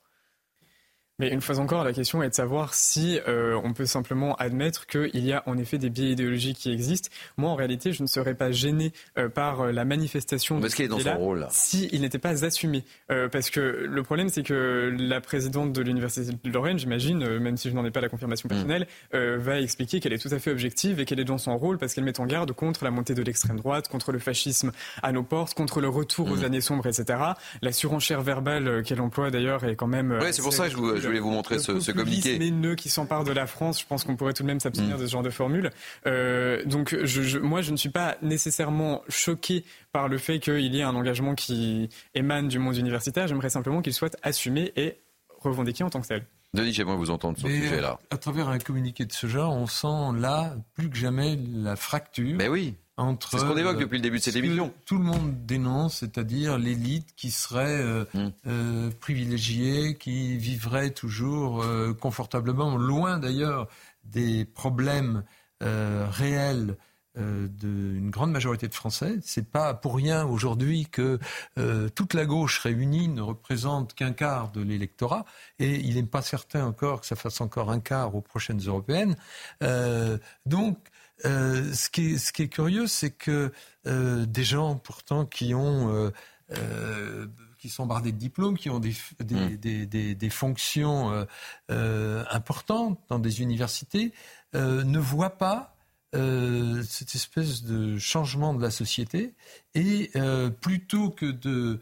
Mais une fois encore, la question est de savoir si euh, on peut simplement admettre qu'il y a en effet des biais idéologiques qui existent. Moi, en réalité, je ne serais pas gêné euh, par euh, la manifestation. Parce qu'il est dans son rôle. Si il n'était pas assumé, parce que le problème, c'est que la présidente de l'université de Lorraine, j'imagine, même si je n'en ai pas la confirmation mm. personnelle, va expliquer qu'elle est tout à fait objective et qu'elle est dans son rôle parce qu'elle met en garde contre la montée de l'extrême droite, contre le fascisme à nos portes, contre le retour aux mm. années sombres, etc. La surenchère verbale qu'elle emploie d'ailleurs est quand même. Oui, c'est pour ça que je vous voulais vous montrer ce, ce communiqué. nœud qui s'empare de la France, je pense qu'on pourrait tout de même s'abstenir mm. de ce genre de formule. Euh, donc, je, moi, je ne suis pas nécessairement choqué par le fait qu'il y ait un engagement qui émane du monde universitaire. J'aimerais simplement qu'il soit assumé et revendiqué en tant que tel. Denis, j'aimerais vous entendre sur ce sujet-là. À travers un communiqué de ce genre, on sent là plus que jamais la fracture. Mais oui. C'est ce qu'on évoque depuis le début de cette émission. Tout le monde dénonce, c'est-à-dire l'élite qui serait euh, mm. euh, privilégiée, qui vivrait toujours euh, confortablement, loin d'ailleurs des problèmes réels d'une grande majorité de Français. C'est pas pour rien aujourd'hui que toute la gauche réunie ne représente qu'un quart de l'électorat, et il n'est pas certain encore que ça fasse encore un quart aux prochaines européennes. donc euh, ce, qui est, ce qui est curieux, c'est que euh, des gens pourtant qui ont euh, qui sont bardés de diplômes, qui ont des, des, des, des, fonctions importantes dans des universités, ne voient pas cette espèce de changement de la société et plutôt que de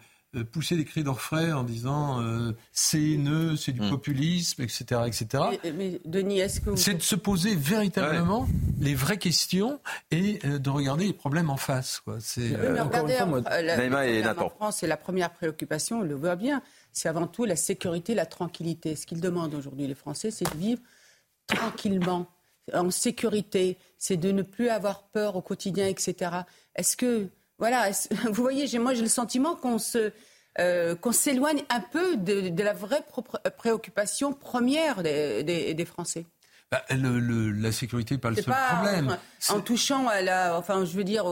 pousser des cris d'orfraie en disant euh, c'est haineux, c'est du hmm. populisme, etc. etc. Mais, Denis, est-ce que C'est de se poser véritablement les vraies questions et euh, de regarder les problèmes en face. Quoi. C'est, encore une fois, moi... la, en France, c'est la première préoccupation, on le voit bien, c'est avant tout la sécurité, la tranquillité. Ce qu'ils demandent aujourd'hui, les Français, c'est de vivre tranquillement, en sécurité, c'est de ne plus avoir peur au quotidien, etc. Est-ce que, voilà, [LAUGHS] vous voyez, moi j'ai le sentiment qu'on se, euh, qu'on s'éloigne un peu de, la vraie préoccupation première des Français. Bah, le, la sécurité n'est pas le seul problème. En, touchant à la, enfin, je veux dire,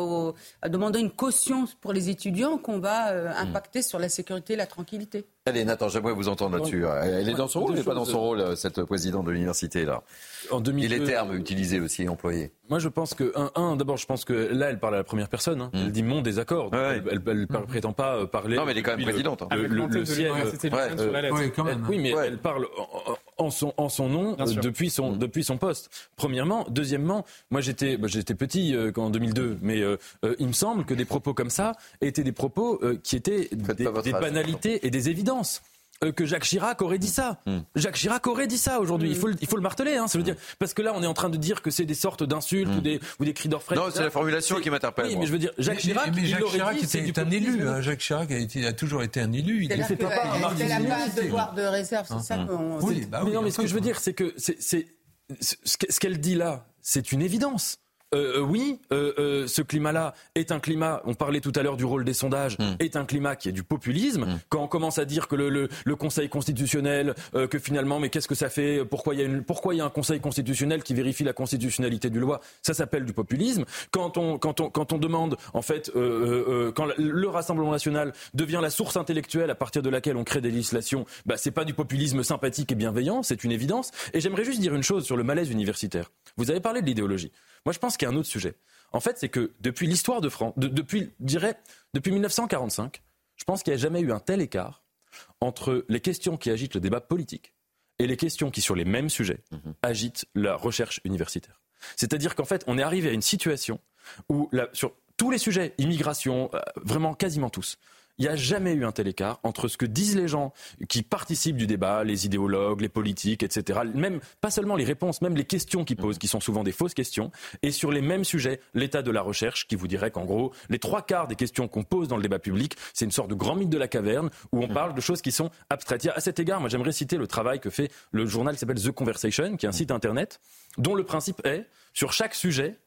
à demander une caution pour les étudiants qu'on va euh, hmm. impacter sur la sécurité et la tranquillité. Allez, Nathan, j'aimerais vous entendre là-dessus. Elle est dans son rôle, elle n'est pas dans son rôle, cette présidente de l'université là. En 2002, et les termes utilisés aussi, employés. Moi, je pense que un, d'abord, je pense que là, elle parle à la première personne. Hein. Hmm. Elle dit mon désaccord. Elle, ne hmm. prétend pas euh, parler. Non, mais elle est quand même présidente. Hein. Le, le, ciel. oui, quand même. Oui, mais elle parle en son, en son nom euh, depuis, son, mm. depuis son poste. Premièrement. Deuxièmement, moi j'étais bah, j'étais petit euh, en 2002, mais euh, il me semble que des propos comme ça étaient des propos qui étaient des banalités et des évidences. Euh, que Jacques Chirac aurait dit ça. Hmm. Jacques Chirac aurait dit ça aujourd'hui. Il, faut, il faut le marteler, hein, ça veut dire parce que là on est en train de dire que c'est des sortes d'insultes ou hmm. des ou des cris d'orfraie. Non, c'est la formulation qui m'interpelle. Oui, mais je veux dire Jacques Chirac, mais, Jacques Chirac était un élu. Hein. Jacques Chirac a, été, a toujours été un élu. Il fait pas la base de devoir de réserve, c'est ça qu'on. Oui, bah mais non, mais ce que je veux dire, c'est que c'est ce qu'elle dit là, c'est une évidence. Euh, euh, oui, euh, ce climat-là est un climat, on parlait tout à l'heure du rôle des sondages, hmm. est un climat qui est du populisme. Hmm. Quand on commence à dire que le, Conseil constitutionnel, que finalement, mais qu'est-ce que ça fait Pourquoi il y a une, pourquoi il y a un Conseil constitutionnel qui vérifie la constitutionnalité du loi Ça s'appelle du populisme. Quand on, quand on, quand on demande, en fait, quand le Rassemblement national devient la source intellectuelle à partir de laquelle on crée des législations, bah, c'est pas du populisme sympathique et bienveillant, c'est une évidence. Et j'aimerais juste dire une chose sur le malaise universitaire. Vous avez parlé de l'idéologie. Moi, je pense qu'il y a un autre sujet. En fait, c'est que depuis l'histoire de France, depuis, je dirais, depuis 1945, je pense qu'il n'y a jamais eu un tel écart entre les questions qui agitent le débat politique et les questions qui, sur les mêmes sujets, mhm. agitent la recherche universitaire. C'est-à-dire qu'en fait, on est arrivé à une situation où, sur tous les sujets, immigration, euh, vraiment quasiment tous, il n'y a jamais eu un tel écart entre ce que disent les gens qui participent du débat, les idéologues, les politiques, etc. Même pas seulement les réponses, même les questions qu'ils posent, qui sont souvent des fausses questions, et sur les mêmes sujets, l'état de la recherche, qui vous dirait qu'en gros, les trois quarts des questions qu'on pose dans le débat public, c'est une sorte de grand mythe de la caverne où on parle de choses qui sont abstraites. À cet égard, moi j'aimerais citer le travail que fait le journal qui s'appelle The Conversation, qui est un site internet dont le principe est sur chaque sujet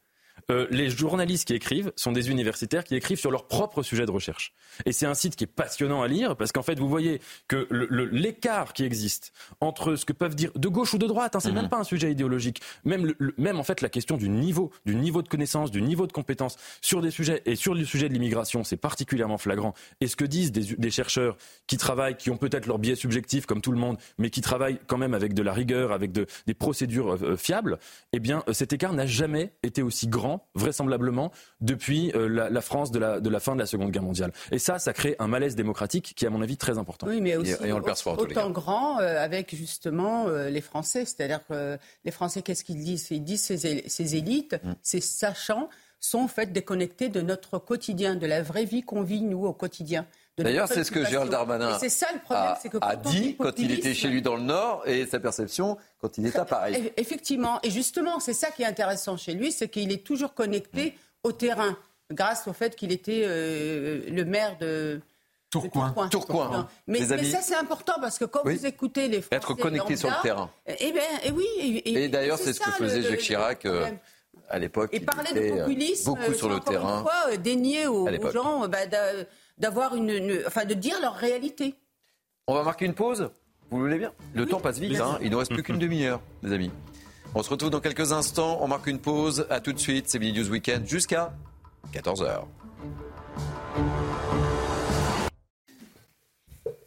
euh, les journalistes qui écrivent sont des universitaires qui écrivent sur leur propre sujet de recherche. Et c'est un site qui est passionnant à lire parce qu'en fait, vous voyez que l'écart qui existe entre ce que peuvent dire de gauche ou de droite, hein, c'est même mhm. pas un sujet idéologique, même, même en fait la question du niveau, du niveau de connaissance, du niveau de compétence sur des sujets et sur le sujet de l'immigration, c'est particulièrement flagrant. Et ce que disent des, chercheurs qui travaillent, qui ont peut-être leur biais subjectif comme tout le monde, mais qui travaillent quand même avec de la rigueur, avec des procédures euh, fiables, eh bien cet écart n'a jamais été aussi grand vraisemblablement, depuis euh, la, France de la, de la fin de la Seconde Guerre mondiale. Et ça, ça crée un malaise démocratique qui est, à mon avis, très important. Oui, mais aussi et, on le perçoit, autant grand euh, avec justement euh, les Français. C'est-à-dire que les Français, qu'est-ce qu'ils disent? Ils disent ces, ces élites, mm. ces sachants, sont en fait déconnectés de notre quotidien, de la vraie vie qu'on vit, nous, au quotidien. D'ailleurs, c'est ce que Gérald Darmanin a, dit quand il était chez lui dans le Nord et sa perception quand il est à Paris. Effectivement. Et justement, c'est ça qui est intéressant chez lui, c'est qu'il est toujours connecté mm. au terrain, grâce au fait qu'il était euh, le maire de. Tourcoing. Tourcoing. Mais, ça, c'est important parce que quand vous écoutez les Français. Être connecté sur le terrain. Eh bien, et oui. Et, d'ailleurs, c'est ce que faisait Jacques Chirac. Euh, à l'époque, et parler de populisme, beaucoup sur le terrain. Une fois, dénier aux, gens bah, d'avoir une, enfin, de dire leur réalité. On va marquer une pause. Vous voulez bien? Le temps passe vite. Hein. Il ne reste plus qu'une demi-heure, les amis. On se retrouve dans quelques instants. On marque une pause. À tout de suite. C'est News Weekend jusqu'à 14h.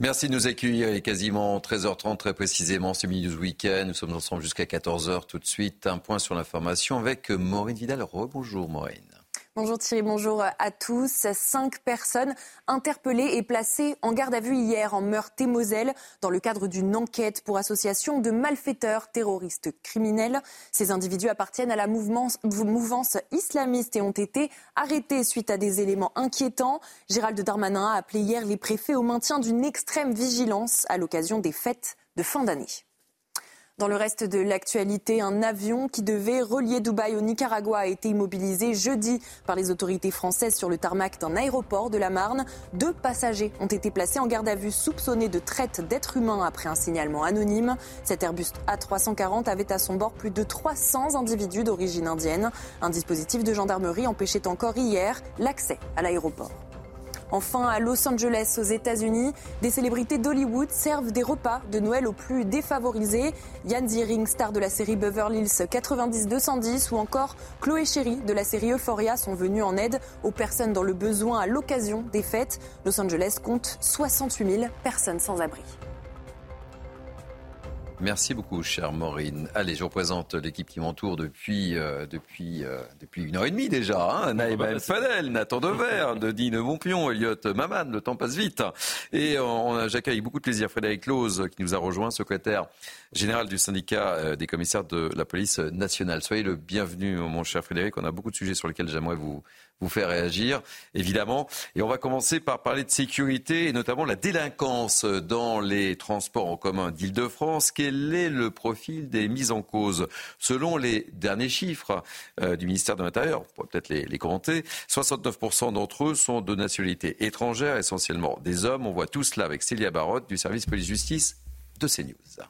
Merci de nous accueillir. Il est quasiment 13h30 très précisément. C'est Midi News Weekend. Nous sommes ensemble jusqu'à 14h. Tout de suite, un point sur l'information avec Maureen Vidal. Rebonjour Maureen. Bonjour Thierry, bonjour à tous. Cinq personnes interpellées et placées en garde à vue hier en Meurthe-et-Moselle dans le cadre d'une enquête pour association de malfaiteurs terroristes criminels. Ces individus appartiennent à la mouvance, mouvance islamiste et ont été arrêtés suite à des éléments inquiétants. Gérald Darmanin a appelé hier les préfets au maintien d'une extrême vigilance à l'occasion des fêtes de fin d'année. Dans le reste de l'actualité, un avion qui devait relier Dubaï au Nicaragua a été immobilisé jeudi par les autorités françaises sur le tarmac d'un aéroport de la Marne. Deux passagers ont été placés en garde à vue soupçonnés de traite d'êtres humains après un signalement anonyme. Cet Airbus A340 avait à son bord plus de 300 individus d'origine indienne. Un dispositif de gendarmerie empêchait encore hier l'accès à l'aéroport. Enfin, à Los Angeles, aux États-Unis, des célébrités d'Hollywood servent des repas de Noël aux plus défavorisés. Yann Ziering, star de la série Beverly Hills 90-210, ou encore Chloé Cherry de la série Euphoria sont venus en aide aux personnes dans le besoin à l'occasion des fêtes. Los Angeles compte 68 000 personnes sans abri. Merci beaucoup, chère Maureen. Allez, je représente l'équipe qui m'entoure depuis, euh, depuis, euh, depuis une heure et demie déjà. Hein. Naïma El Fadel, Nathan Dever, [LAUGHS] Dine Bonpion, Elliot Maman, le temps passe vite. Et j'accueille beaucoup de plaisir Frédéric Lose qui nous a rejoint, secrétaire général du syndicat euh, des commissaires de la police nationale. Soyez le bienvenu, mon cher Frédéric. On a beaucoup de sujets sur lesquels j'aimerais vous, vous faire réagir, évidemment. Et on va commencer par parler de sécurité et notamment la délinquance dans les transports en commun d'Île-de-France. Quel est le profil des mises en cause? Selon les derniers chiffres euh, du ministère de l'Intérieur, on pourrait peut-être les, les commenter, 69% d'entre eux sont de nationalité étrangère, essentiellement des hommes. On voit tout cela avec Célia Barotte du service police-justice de CNews.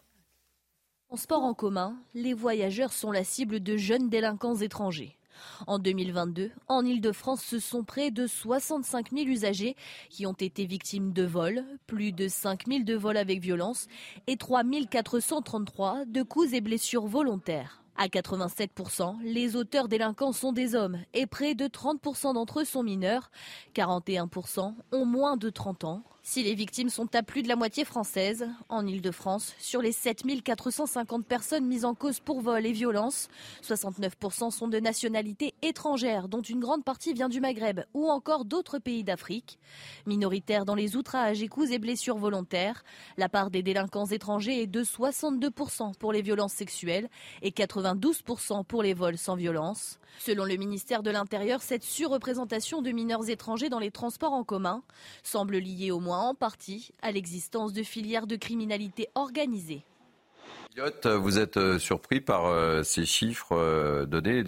En sport en commun, les voyageurs sont la cible de jeunes délinquants étrangers. En 2022, en Ile-de-France, ce sont près de 65 000 usagers qui ont été victimes de vols, plus de 5 000 de vols avec violence et 3 433 de coups et blessures volontaires. À 87%, les auteurs délinquants sont des hommes et près de 30% d'entre eux sont mineurs. 41% ont moins de 30 ans. Si les victimes sont à plus de la moitié françaises, en Ile-de-France, sur les 7450 personnes mises en cause pour vol et violence, 69% sont de nationalité étrangère, dont une grande partie vient du Maghreb ou encore d'autres pays d'Afrique. Minoritaires dans les outrages et coups et blessures volontaires, la part des délinquants étrangers est de 62% pour les violences sexuelles et 92% pour les vols sans violence. Selon le ministère de l'Intérieur, cette surreprésentation de mineurs étrangers dans les transports en commun semble liée au moins en partie à l'existence de filières de criminalité organisée. Vous êtes euh, surpris par euh, ces chiffres euh, donnés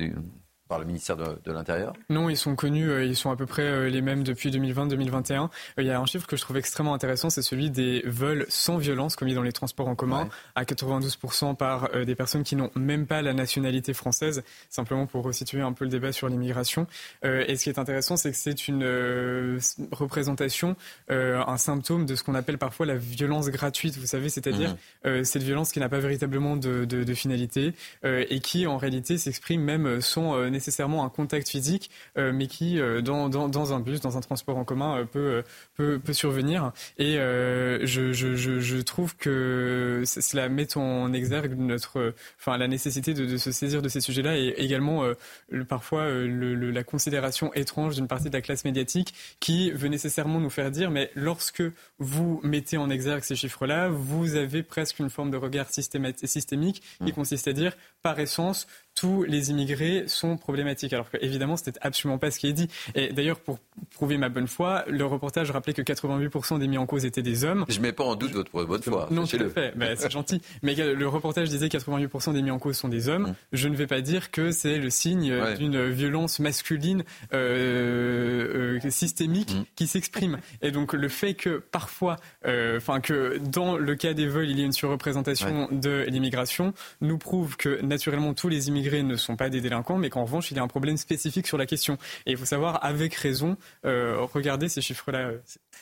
par le ministère de, l'Intérieur Non, ils sont connus, euh, ils sont à peu près euh, les mêmes depuis 2020-2021. Euh, il y a un chiffre que je trouve extrêmement intéressant, c'est celui des vols sans violence commis dans les transports en commun, à 92% par des personnes qui n'ont même pas la nationalité française, simplement pour resituer un peu le débat sur l'immigration. et ce qui est intéressant, c'est que c'est une représentation, un symptôme de ce qu'on appelle parfois la violence gratuite, vous savez, c'est-à-dire mmh. cette violence qui n'a pas véritablement de, de, de finalité et qui en réalité s'exprime même sans nécessairement un contact physique, euh, mais qui, euh, dans, dans, dans, un bus, dans un transport en commun, euh, peut, peut, peut survenir. Et je, je, je, trouve que cela met en exergue notre, enfin, la nécessité de, de se saisir de ces sujets-là et également le, parfois le, la considération étrange d'une partie de la classe médiatique qui veut nécessairement nous faire dire, mais lorsque vous mettez en exergue ces chiffres-là, vous avez presque une forme de regard systémique qui mmh. consiste à dire, par essence, tous les immigrés sont problématiques. Alors que, évidemment, c'était absolument pas ce qui est dit. Et d'ailleurs, pour prouver ma bonne foi, le reportage rappelait que 88% des mis en cause étaient des hommes. Je mets pas en doute votre bonne foi. Non, tout à fait. Ben, c'est gentil. Mais le reportage disait que 88% des mis en cause sont des hommes. Mmh. Je ne vais pas dire que c'est le signe d'une violence masculine euh, euh, systémique mmh. qui s'exprime. Et donc, le fait que parfois, euh, enfin, que dans le cas des vols, il y ait une surreprésentation de l'immigration, nous prouve que naturellement tous les immigrés ne sont pas des délinquants, mais qu'en revanche, il y a un problème spécifique sur la question. Et il faut savoir, avec raison, euh, regarder ces chiffres-là.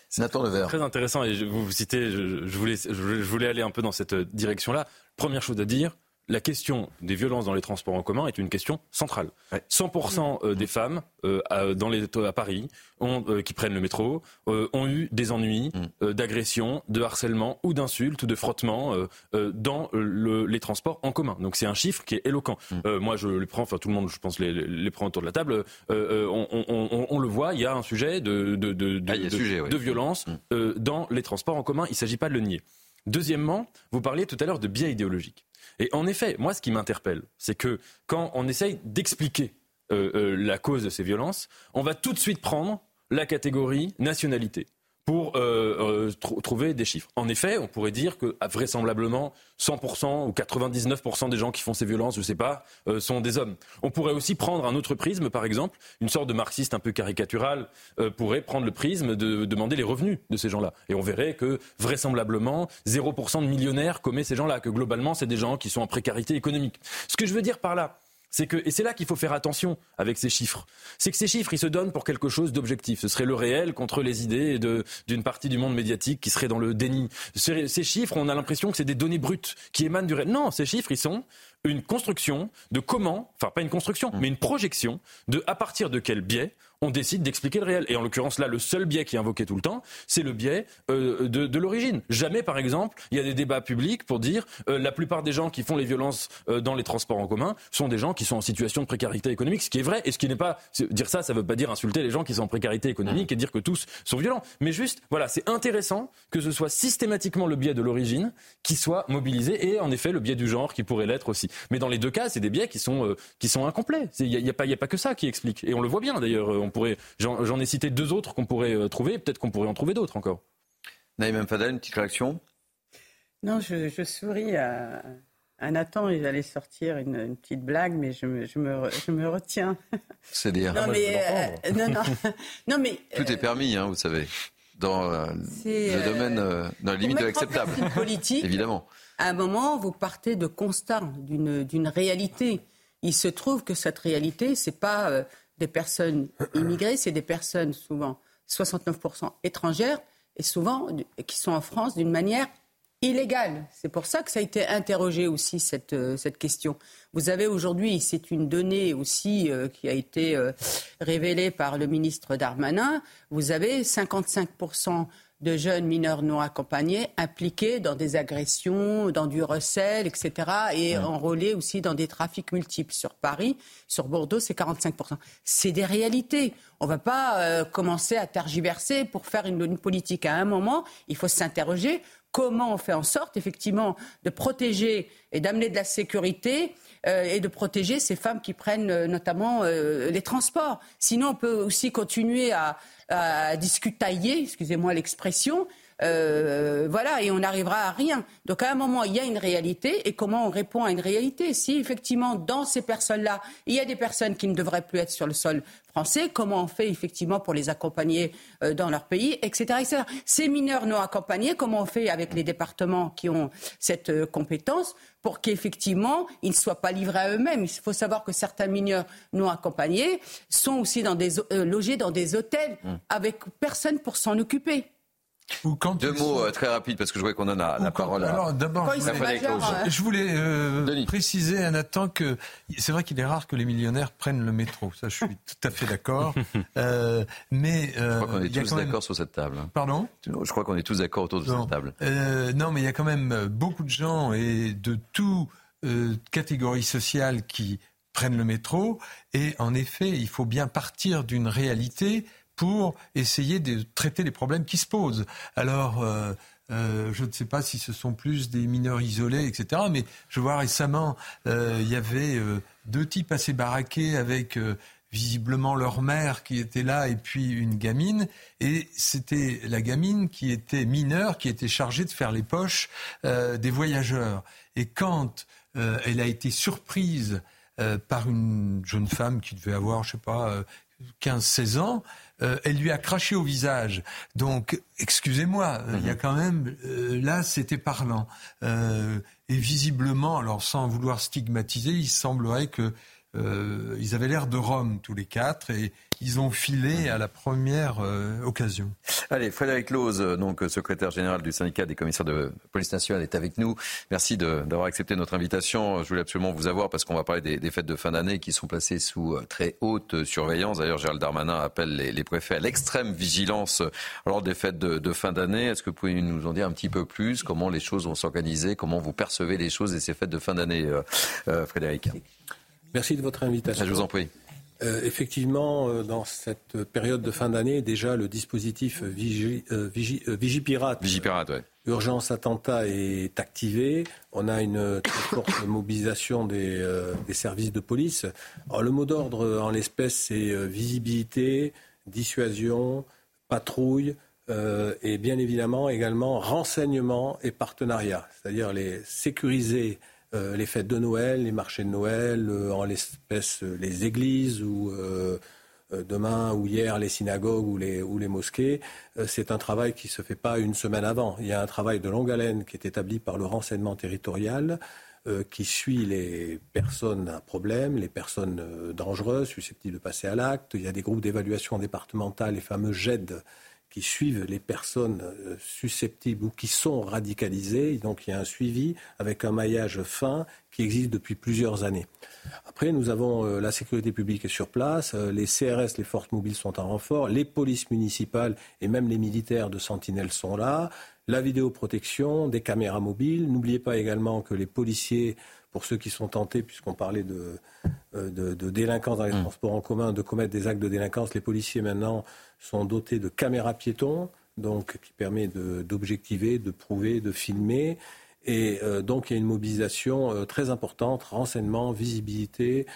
C'est Nathan Très intéressant. Et je, vous citez, je, voulais, je voulais aller un peu dans cette direction-là. Première chose à dire, la question des violences dans les transports en commun est une question centrale. 100% euh, des femmes euh, à, dans les, à Paris euh, qui prennent le métro ont eu des ennuis mm. d'agression, de harcèlement ou d'insultes ou de frottement dans les transports en commun. Donc c'est un chiffre qui est éloquent. Mm. moi je les prends, enfin tout le monde je pense les, les prend autour de la table. On, le voit, il y a un sujet de, de, de, de, ah, violence mm. dans les transports en commun. Il ne s'agit pas de le nier. Deuxièmement, vous parliez tout à l'heure de biais idéologiques. Et en effet, moi, ce qui m'interpelle, c'est que quand on essaye d'expliquer euh, euh, la cause de ces violences, on va tout de suite prendre la catégorie nationalité pour euh, euh, trouver des chiffres. En effet, on pourrait dire que ah, vraisemblablement 100% ou 99% des gens qui font ces violences, je sais pas, euh, sont des hommes. On pourrait aussi prendre un autre prisme, par exemple, une sorte de marxiste un peu caricatural pourrait prendre le prisme de demander les revenus de ces gens-là. Et on verrait que vraisemblablement 0% de millionnaires commet ces gens-là, que globalement c'est des gens qui sont en précarité économique. Ce que je veux dire par là, c'est que, et c'est là qu'il faut faire attention avec ces chiffres, c'est que ces chiffres, ils se donnent pour quelque chose d'objectif. Ce serait le réel contre les idées d'une partie du monde médiatique qui serait dans le déni. Ces, ces chiffres, on a l'impression que c'est des données brutes qui émanent du réel. Non, ces chiffres, ils sont une construction de comment, enfin pas une construction, mmh. mais une projection de à partir de quel biais on décide d'expliquer le réel. Et en l'occurrence, là, le seul biais qui est invoqué tout le temps, c'est le biais euh, de, l'origine. Jamais, par exemple, il y a des débats publics pour dire euh, la plupart des gens qui font les violences euh, dans les transports en commun sont des gens qui sont en situation de précarité économique, ce qui est vrai et ce qui n'est pas dire ça, ça ne veut pas dire insulter les gens qui sont en précarité économique et dire que tous sont violents. Mais juste, voilà, c'est intéressant que ce soit systématiquement le biais de l'origine qui soit mobilisé et en effet le biais du genre qui pourrait l'être aussi. Mais dans les deux cas, c'est des biais qui sont qui sont incomplets. Il n'y a, a, pas, a pas que ça qui explique. Et on le voit bien d'ailleurs pourrait, j'en ai cité deux autres qu'on pourrait euh, trouver, peut-être qu'on pourrait en trouver d'autres encore. Naïm Fadel, une petite réaction? Non, je, souris à, Nathan, il allait sortir une, petite blague, mais je me, je me, je me retiens. [LAUGHS] C'est dire. Non, ah, mais, euh, non, non, [LAUGHS] non, mais Tout est permis, hein, vous savez, dans euh, le domaine, dans la limite de l'acceptable. politique, évidemment. À un moment, vous partez de constat, d'une réalité. Il se trouve que cette réalité, c'est pas des personnes [CLEARS THROAT] immigrées, c'est des personnes souvent 69% étrangères et souvent qui sont en France d'une manière illégale. C'est pour ça que ça a été interrogé aussi cette, euh, cette question. Vous avez aujourd'hui, c'est une donnée aussi euh, qui a été euh, révélée par le ministre Darmanin, vous avez 55% de jeunes mineurs non accompagnés impliqués dans des agressions, dans du recel, etc. et enrôlés aussi dans des trafics multiples. Sur Paris, sur Bordeaux, c'est 45%. C'est des réalités. On ne va pas euh, commencer à tergiverser pour faire une, une politique. À un moment, il faut s'interroger comment on fait en sorte, effectivement, de protéger et d'amener de la sécurité euh, et de protéger ces femmes qui prennent euh, notamment les transports. Sinon, on peut aussi continuer à, à discutailler, excusez-moi l'expression, euh, voilà, et on n'arrivera à rien. Donc à un moment, il y a une réalité, et comment on répond à une réalité? Si effectivement, dans ces personnes-là, il y a des personnes qui ne devraient plus être sur le sol français, comment on fait effectivement pour les accompagner euh, dans leur pays, etc., etc. Ces mineurs non accompagnés, comment on fait avec les départements qui ont cette euh, compétence pour qu'effectivement, ils ne soient pas livrés à eux-mêmes? Il faut savoir que certains mineurs non accompagnés sont aussi dans des, logés dans des hôtels mmh. avec personne pour s'en occuper. Deux mots euh, très rapides parce que je vois qu'on en a la parole. Alors d'abord, je, voulais euh, préciser à Nathan que c'est vrai qu'il est rare que les millionnaires prennent le métro. Ça, je suis tout à fait d'accord. [LAUGHS] euh, mais je crois qu'on est tous d'accord sur cette table. Hein. Pardon? Je crois qu'on est tous d'accord autour de cette table. non, mais il y a quand même beaucoup de gens et de toutes catégories sociales qui prennent le métro. Et en effet, il faut bien partir d'une réalité pour essayer de traiter les problèmes qui se posent. Alors, euh, euh, je ne sais pas si ce sont plus des mineurs isolés, etc. Mais je vois récemment, euh, il y avait deux types assez baraqués avec visiblement leur mère qui était là et puis une gamine. Et c'était la gamine qui était mineure, qui était chargée de faire les poches des voyageurs. Et quand elle a été surprise par une jeune femme qui devait avoir, je sais pas, 15-16 ans, euh, elle lui a craché au visage. Donc, excusez-moi, euh, il y a mhm. quand même, euh, là, c'était parlant. et visiblement, alors sans vouloir stigmatiser, il semblerait que ils avaient l'air de Rome tous les quatre et ils ont filé à la première euh, occasion. Allez, Frédéric Lose, donc secrétaire général du syndicat des commissaires de police nationale, est avec nous. Merci d'avoir accepté notre invitation. Je voulais absolument vous avoir parce qu'on va parler des, fêtes de fin d'année qui sont placées sous euh, très haute surveillance. D'ailleurs, Gérald Darmanin appelle les, préfets à l'extrême vigilance lors des fêtes de, fin d'année. Est-ce que vous pouvez nous en dire un petit peu plus? Comment les choses vont s'organiser? Comment vous percevez les choses et ces fêtes de fin d'année, euh, Frédéric? Merci de votre invitation. Je vous en prie. Euh, effectivement, euh, dans cette période de fin d'année, déjà le dispositif Vigi, euh, Vigipirate, Vigipirate urgence attentat est activé. On a une très forte [COUGHS] mobilisation des, des, services de police. Alors, le mot d'ordre en l'espèce, c'est visibilité, dissuasion, patrouille, et bien évidemment également renseignement et partenariat, c'est-à-dire les sécuriser les fêtes de Noël, les marchés de Noël, en l'espèce les églises ou demain ou hier les synagogues ou les, mosquées, c'est un travail qui ne se fait pas une semaine avant. Il y a un travail de longue haleine qui est établi par le renseignement territorial euh, qui suit les personnes à problème, les personnes euh, dangereuses, susceptibles de passer à l'acte. Il y a des groupes d'évaluation départementales, les fameux GED, qui suivent les personnes euh, susceptibles ou qui sont radicalisées. Donc il y a un suivi avec un maillage fin qui existe depuis plusieurs années. Après, nous avons la sécurité publique sur place, les CRS, les forces mobiles sont en renfort, les polices municipales et même les militaires de Sentinelle sont là, la vidéoprotection, des caméras mobiles. N'oubliez pas également que les policiers, pour ceux qui sont tentés, puisqu'on parlait de, euh, de, délinquance dans les mmh. transports en commun, de commettre des actes de délinquance, les policiers maintenant sont dotés de caméras piétons, donc qui permet d'objectiver, de, prouver, de filmer. Et euh, donc il y a une mobilisation euh, très importante, renseignement, visibilité,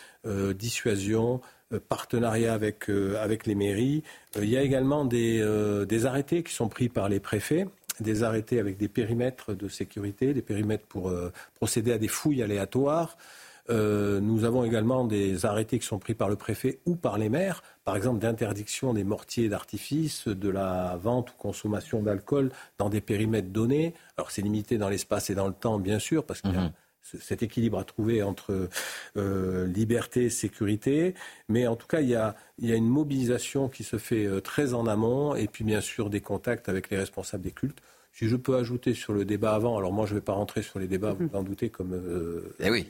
dissuasion, partenariat avec, avec les mairies. il y a également des, des arrêtés qui sont pris par les préfets des arrêtés avec des périmètres de sécurité, des périmètres pour euh, procéder à des fouilles aléatoires. Euh, nous avons également des arrêtés qui sont pris par le préfet ou par les maires, par exemple d'interdiction des mortiers d'artifice, de la vente ou consommation d'alcool dans des périmètres donnés. Alors c'est limité dans l'espace et dans le temps, bien sûr, parce qu'il y a mhm. Cet équilibre à trouver entre euh, liberté et sécurité. Mais en tout cas, il y, a, il y, a, une mobilisation qui se fait très en amont et puis bien sûr des contacts avec les responsables des cultes. Si je peux ajouter sur le débat avant, alors moi je ne vais pas rentrer sur les débats, vous en doutez, comme euh, eh oui,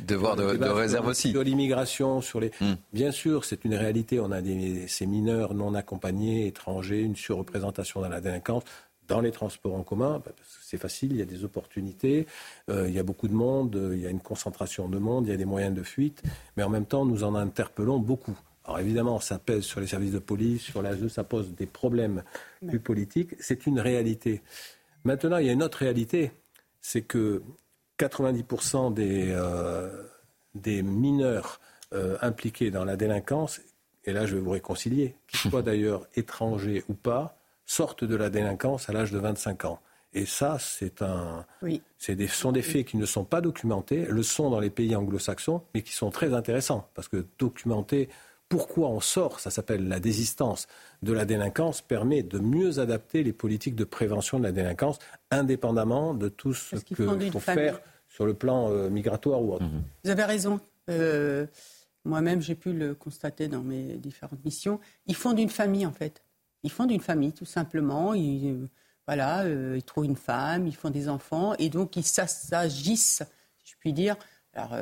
devoir de, réserve aussi. Sur l'immigration, sur les. Hmm. Bien sûr, c'est une réalité. On a des, ces mineurs non accompagnés, étrangers, une surreprésentation dans la délinquance dans les transports en commun, bah, c'est facile, il y a des opportunités, euh, il y a beaucoup de monde, il y a une concentration de monde, il y a des moyens de fuite, mais en même temps, nous en interpellons beaucoup. Alors évidemment, ça pèse sur les services de police, sur l'ASE, ça pose des problèmes plus politiques. C'est une réalité. Maintenant, il y a une autre réalité, c'est que 90% des, euh, des mineurs euh, impliqués dans la délinquance, et là je vais vous réconcilier, qu'ils soient [LAUGHS] d'ailleurs étrangers ou pas, sortent de la délinquance à l'âge de 25 ans. Et ça, c'est un, oui. des, sont des faits qui ne sont pas documentés, le sont dans les pays anglo-saxons, mais qui sont très intéressants, parce que documentés pourquoi on sort, ça s'appelle la désistance de la délinquance, permet de mieux adapter les politiques de prévention de la délinquance, indépendamment de tout ce qu'il faut faire sur le plan euh, migratoire ou autre. Mhm. Vous avez raison. Euh, moi-même, j'ai pu le constater dans mes différentes missions. Ils font d'une famille, en fait. Ils font d'une famille, tout simplement. Ils, euh, voilà, ils trouvent une femme, ils font des enfants, et donc ils s'agissent, si je puis dire. Alors,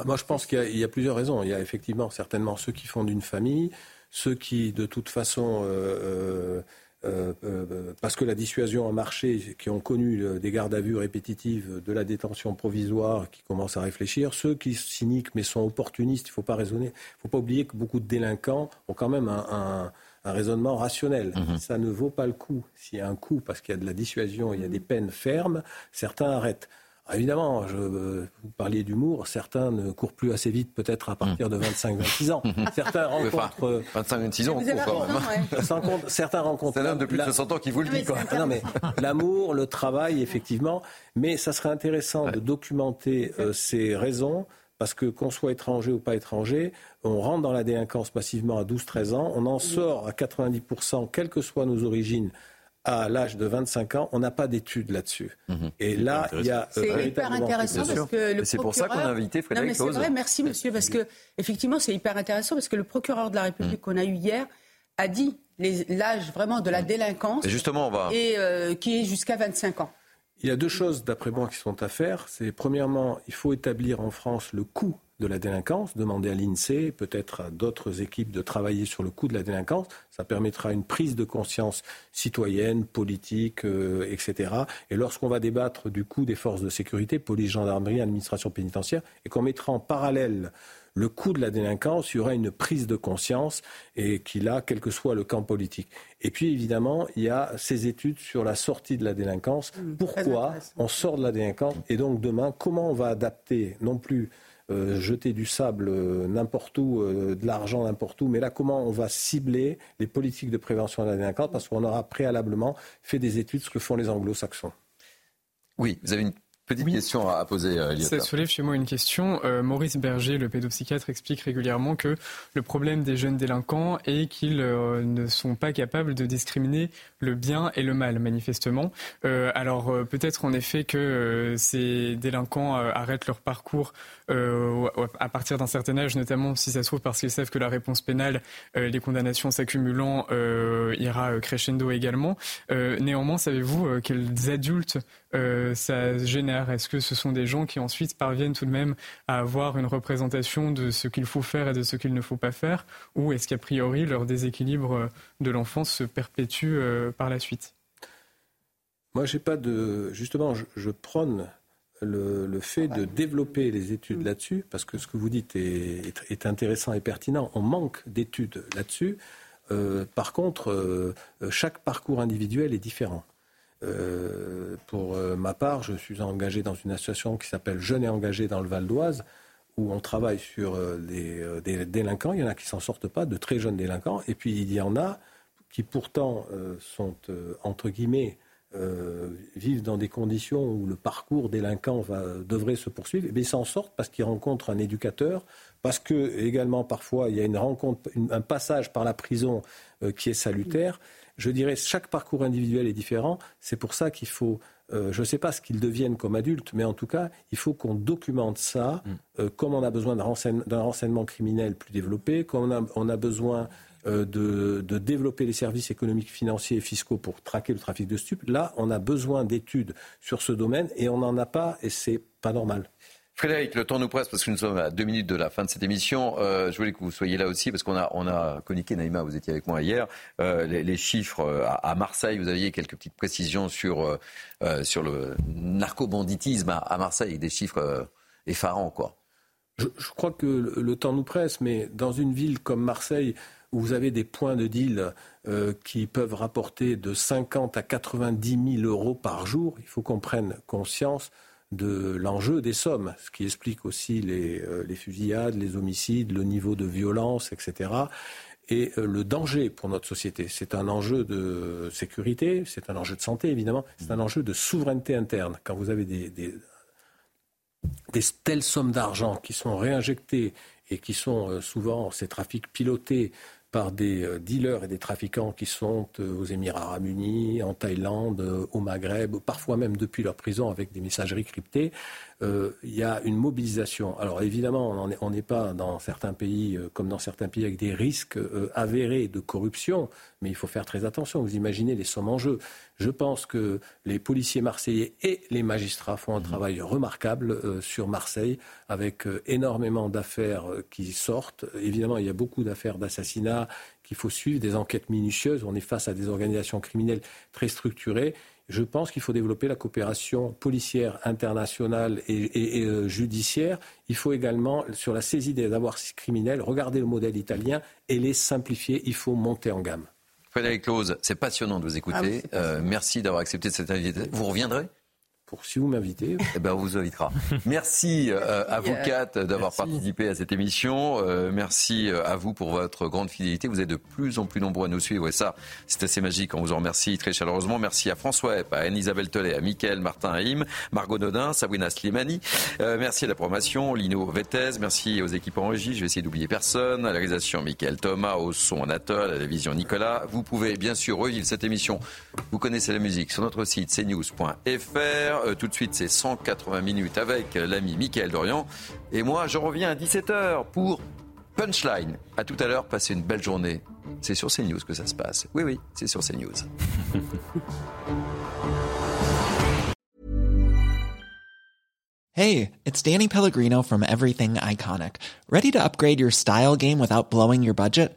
ah, moi, je pense qu'il y, a plusieurs raisons. Il y a effectivement certainement ceux qui font d'une famille, ceux qui, de toute façon, euh, euh, euh, parce que la dissuasion a marché, qui ont connu des gardes à vue répétitives, de la détention provisoire, qui commencent à réfléchir, ceux qui cyniques mais sont opportunistes, il ne faut pas raisonner. Il ne faut pas oublier que beaucoup de délinquants ont quand même un, raisonnement rationnel. Mhm. Ça ne vaut pas le coup. S'il y a un coup parce qu'il y a de la dissuasion, il y a des peines fermes, certains arrêtent. Ah, évidemment, je, vous parliez d'humour, certains ne courent plus assez vite peut-être à partir de 25-26 ans. [LAUGHS] Certains rencontrent... 25-26 ans, on court quand [LAUGHS] même. Certains rencontrent... C'est un homme de plus de 60 ans qui vous le dit. Quoi. Non, mais [LAUGHS] l'amour, le travail, effectivement. Mais ça serait intéressant de documenter euh, ces raisons parce que qu'on soit étranger ou pas étranger, on rentre dans la délinquance massivement à 12-13 ans, on en sort à 90%, quelles que soient nos origines, à l'âge de 25 ans, on n'a pas d'études là-dessus. Mhm. Et là, il y a c'est hyper intéressant parce que le c'est pour ça qu'on a invité Frédéric non, mais C'est vrai, merci monsieur, parce que effectivement, c'est hyper intéressant parce que le procureur de la République mhm. qu'on a eu hier a dit l'âge vraiment de la délinquance et justement, on va... et euh, qui est jusqu'à 25 ans. Il y a deux choses, d'après moi, qui sont à faire. C'est premièrement, il faut établir en France le coût de la délinquance, demander à l'INSEE, peut-être à d'autres équipes de travailler sur le coût de la délinquance. Ça permettra une prise de conscience citoyenne, politique, euh, etc. Et lorsqu'on va débattre du coût des forces de sécurité, police, gendarmerie, administration pénitentiaire, et qu'on mettra en parallèle le coût de la délinquance, il y aura une prise de conscience et qu'il a, quel que soit le camp politique. Et puis évidemment, il y a ces études sur la sortie de la délinquance. Mmh, Pourquoi on sort de la délinquance et donc demain, comment on va adapter non plus euh, jeter du sable euh, n'importe où, euh, de l'argent n'importe où. Mais là, comment on va cibler les politiques de prévention de la délinquance Parce qu'on aura préalablement fait des études, ce que font les anglo-saxons? Oui, vous avez une Petite question à poser, euh, Ça soulève chez moi une question. Euh, Maurice Berger, le pédopsychiatre, explique régulièrement que le problème des jeunes délinquants est qu'ils euh, ne sont pas capables de discriminer le bien et le mal, manifestement. Euh, alors peut-être en effet que ces délinquants arrêtent leur parcours à partir d'un certain âge, notamment si ça se trouve parce qu'ils savent que la réponse pénale, les condamnations s'accumulant, ira crescendo également. néanmoins, savez-vous quels adultes ça génère? Est-ce que ce sont des gens qui ensuite parviennent tout de même à avoir une représentation de ce qu'il faut faire et de ce qu'il ne faut pas faire? Ou est-ce qu'a priori leur déséquilibre de l'enfance se perpétue euh, par la suite? Moi, j'ai pas de. Justement, je, prône le, fait de développer les études là-dessus, parce que ce que vous dites est, intéressant et pertinent. On manque d'études là-dessus. Euh, par contre, euh, chaque parcours individuel est différent. Euh, pour euh, ma part, je suis engagé dans une association qui s'appelle Jeunes et engagés dans le Val d'Oise, où on travaille sur euh, des, délinquants. Il y en a qui s'en sortent pas, de très jeunes délinquants, et puis il y en a qui pourtant sont entre guillemets vivent dans des conditions où le parcours délinquant devrait se poursuivre, mais ils s'en sortent parce qu'ils rencontrent un éducateur, parce que également parfois il y a une rencontre, un passage par la prison qui est salutaire je dirais, chaque parcours individuel est différent. C'est pour ça qu'il faut, euh, je ne sais pas ce qu'ils deviennent comme adultes, mais en tout cas, il faut qu'on documente ça, mm. euh, comme on a besoin d'un renseignement, criminel plus développé, comme on a, besoin euh, de, de, développer les services économiques, financiers et fiscaux pour traquer le trafic de stupes. Là, on a besoin d'études sur ce domaine et on n'en a pas et c'est pas normal. Frédéric, le temps nous presse parce que nous sommes à deux minutes de la fin de cette émission. Euh, je voulais que vous soyez là aussi parce qu'on a, on a communiqué, Naïma, vous étiez avec moi hier, euh, les, chiffres euh, à, Marseille. Vous aviez quelques petites précisions sur, sur le narcobanditisme à, Marseille, des chiffres effarants, quoi. Je, crois que le, temps nous presse, mais dans une ville comme Marseille, où vous avez des points de deal qui peuvent rapporter de 50 à 90 000 euros par jour, il faut qu'on prenne conscience de l'enjeu des sommes, ce qui explique aussi euh, les, fusillades, les homicides, le niveau de violence, etc. Et euh, le danger pour notre société. C'est un enjeu de sécurité, c'est un enjeu de santé, évidemment, c'est un enjeu de souveraineté interne. Quand vous avez des, des, telles sommes d'argent qui sont réinjectées et qui sont euh, souvent ces trafics pilotés par des euh, dealers et des trafiquants qui sont euh, aux Émirats arabes unis, en Thaïlande, euh, au Maghreb, parfois même depuis leur prison avec des messageries cryptées. Euh, il y a une mobilisation. Alors évidemment, on n'est pas dans certains pays, euh, comme dans certains pays, avec des risques euh, avérés de corruption, mais il faut faire très attention. Vous imaginez les sommes en jeu. Je pense que les policiers marseillais et les magistrats font un mmh. travail remarquable sur Marseille, avec énormément d'affaires qui sortent. Évidemment, il y a beaucoup d'affaires d'assassinats qu'il faut suivre, des enquêtes minutieuses. On est face à des organisations criminelles très structurées. Je pense qu'il faut développer la coopération policière internationale et, euh, judiciaire. Il faut également, sur la saisie des avoirs criminels, regarder le modèle italien et les simplifier. Il faut monter en gamme. Frédéric Clause, c'est passionnant de vous écouter. Ah euh, merci d'avoir accepté cette invitation. Vous reviendrez? Si vous m'invitez. Eh ben, on vous invitera. Merci euh, à vous quatre d'avoir participé à cette émission. Euh, merci euh, à vous pour votre grande fidélité. Vous êtes de plus en plus nombreux à nous suivre et ça, c'est assez magique. On vous en remercie très chaleureusement. Merci à François Epp, à Anne-Isabelle Tollet, à Mickaël Martin Haïm, Margot Nodin, Sabrina Slimani. merci à la promotion, Lino Vettez. Merci aux équipes en régie. Je vais essayer d'oublier personne. À la réalisation, Mickaël Thomas, au son Anatole, à la vision Nicolas. Vous pouvez bien sûr revivre cette émission. Vous connaissez la musique sur notre site cnews.fr. Euh, tout de suite, c'est 180 minutes avec l'ami Mickaël Dorian. Et moi, je reviens à 17h pour Punchline. À tout à l'heure, passez une belle journée. C'est sur CNews que ça se passe. Oui, oui, c'est sur CNews. [LAUGHS] hey, it's Danny Pellegrino from Everything Iconic. Ready to upgrade your style game without blowing your budget?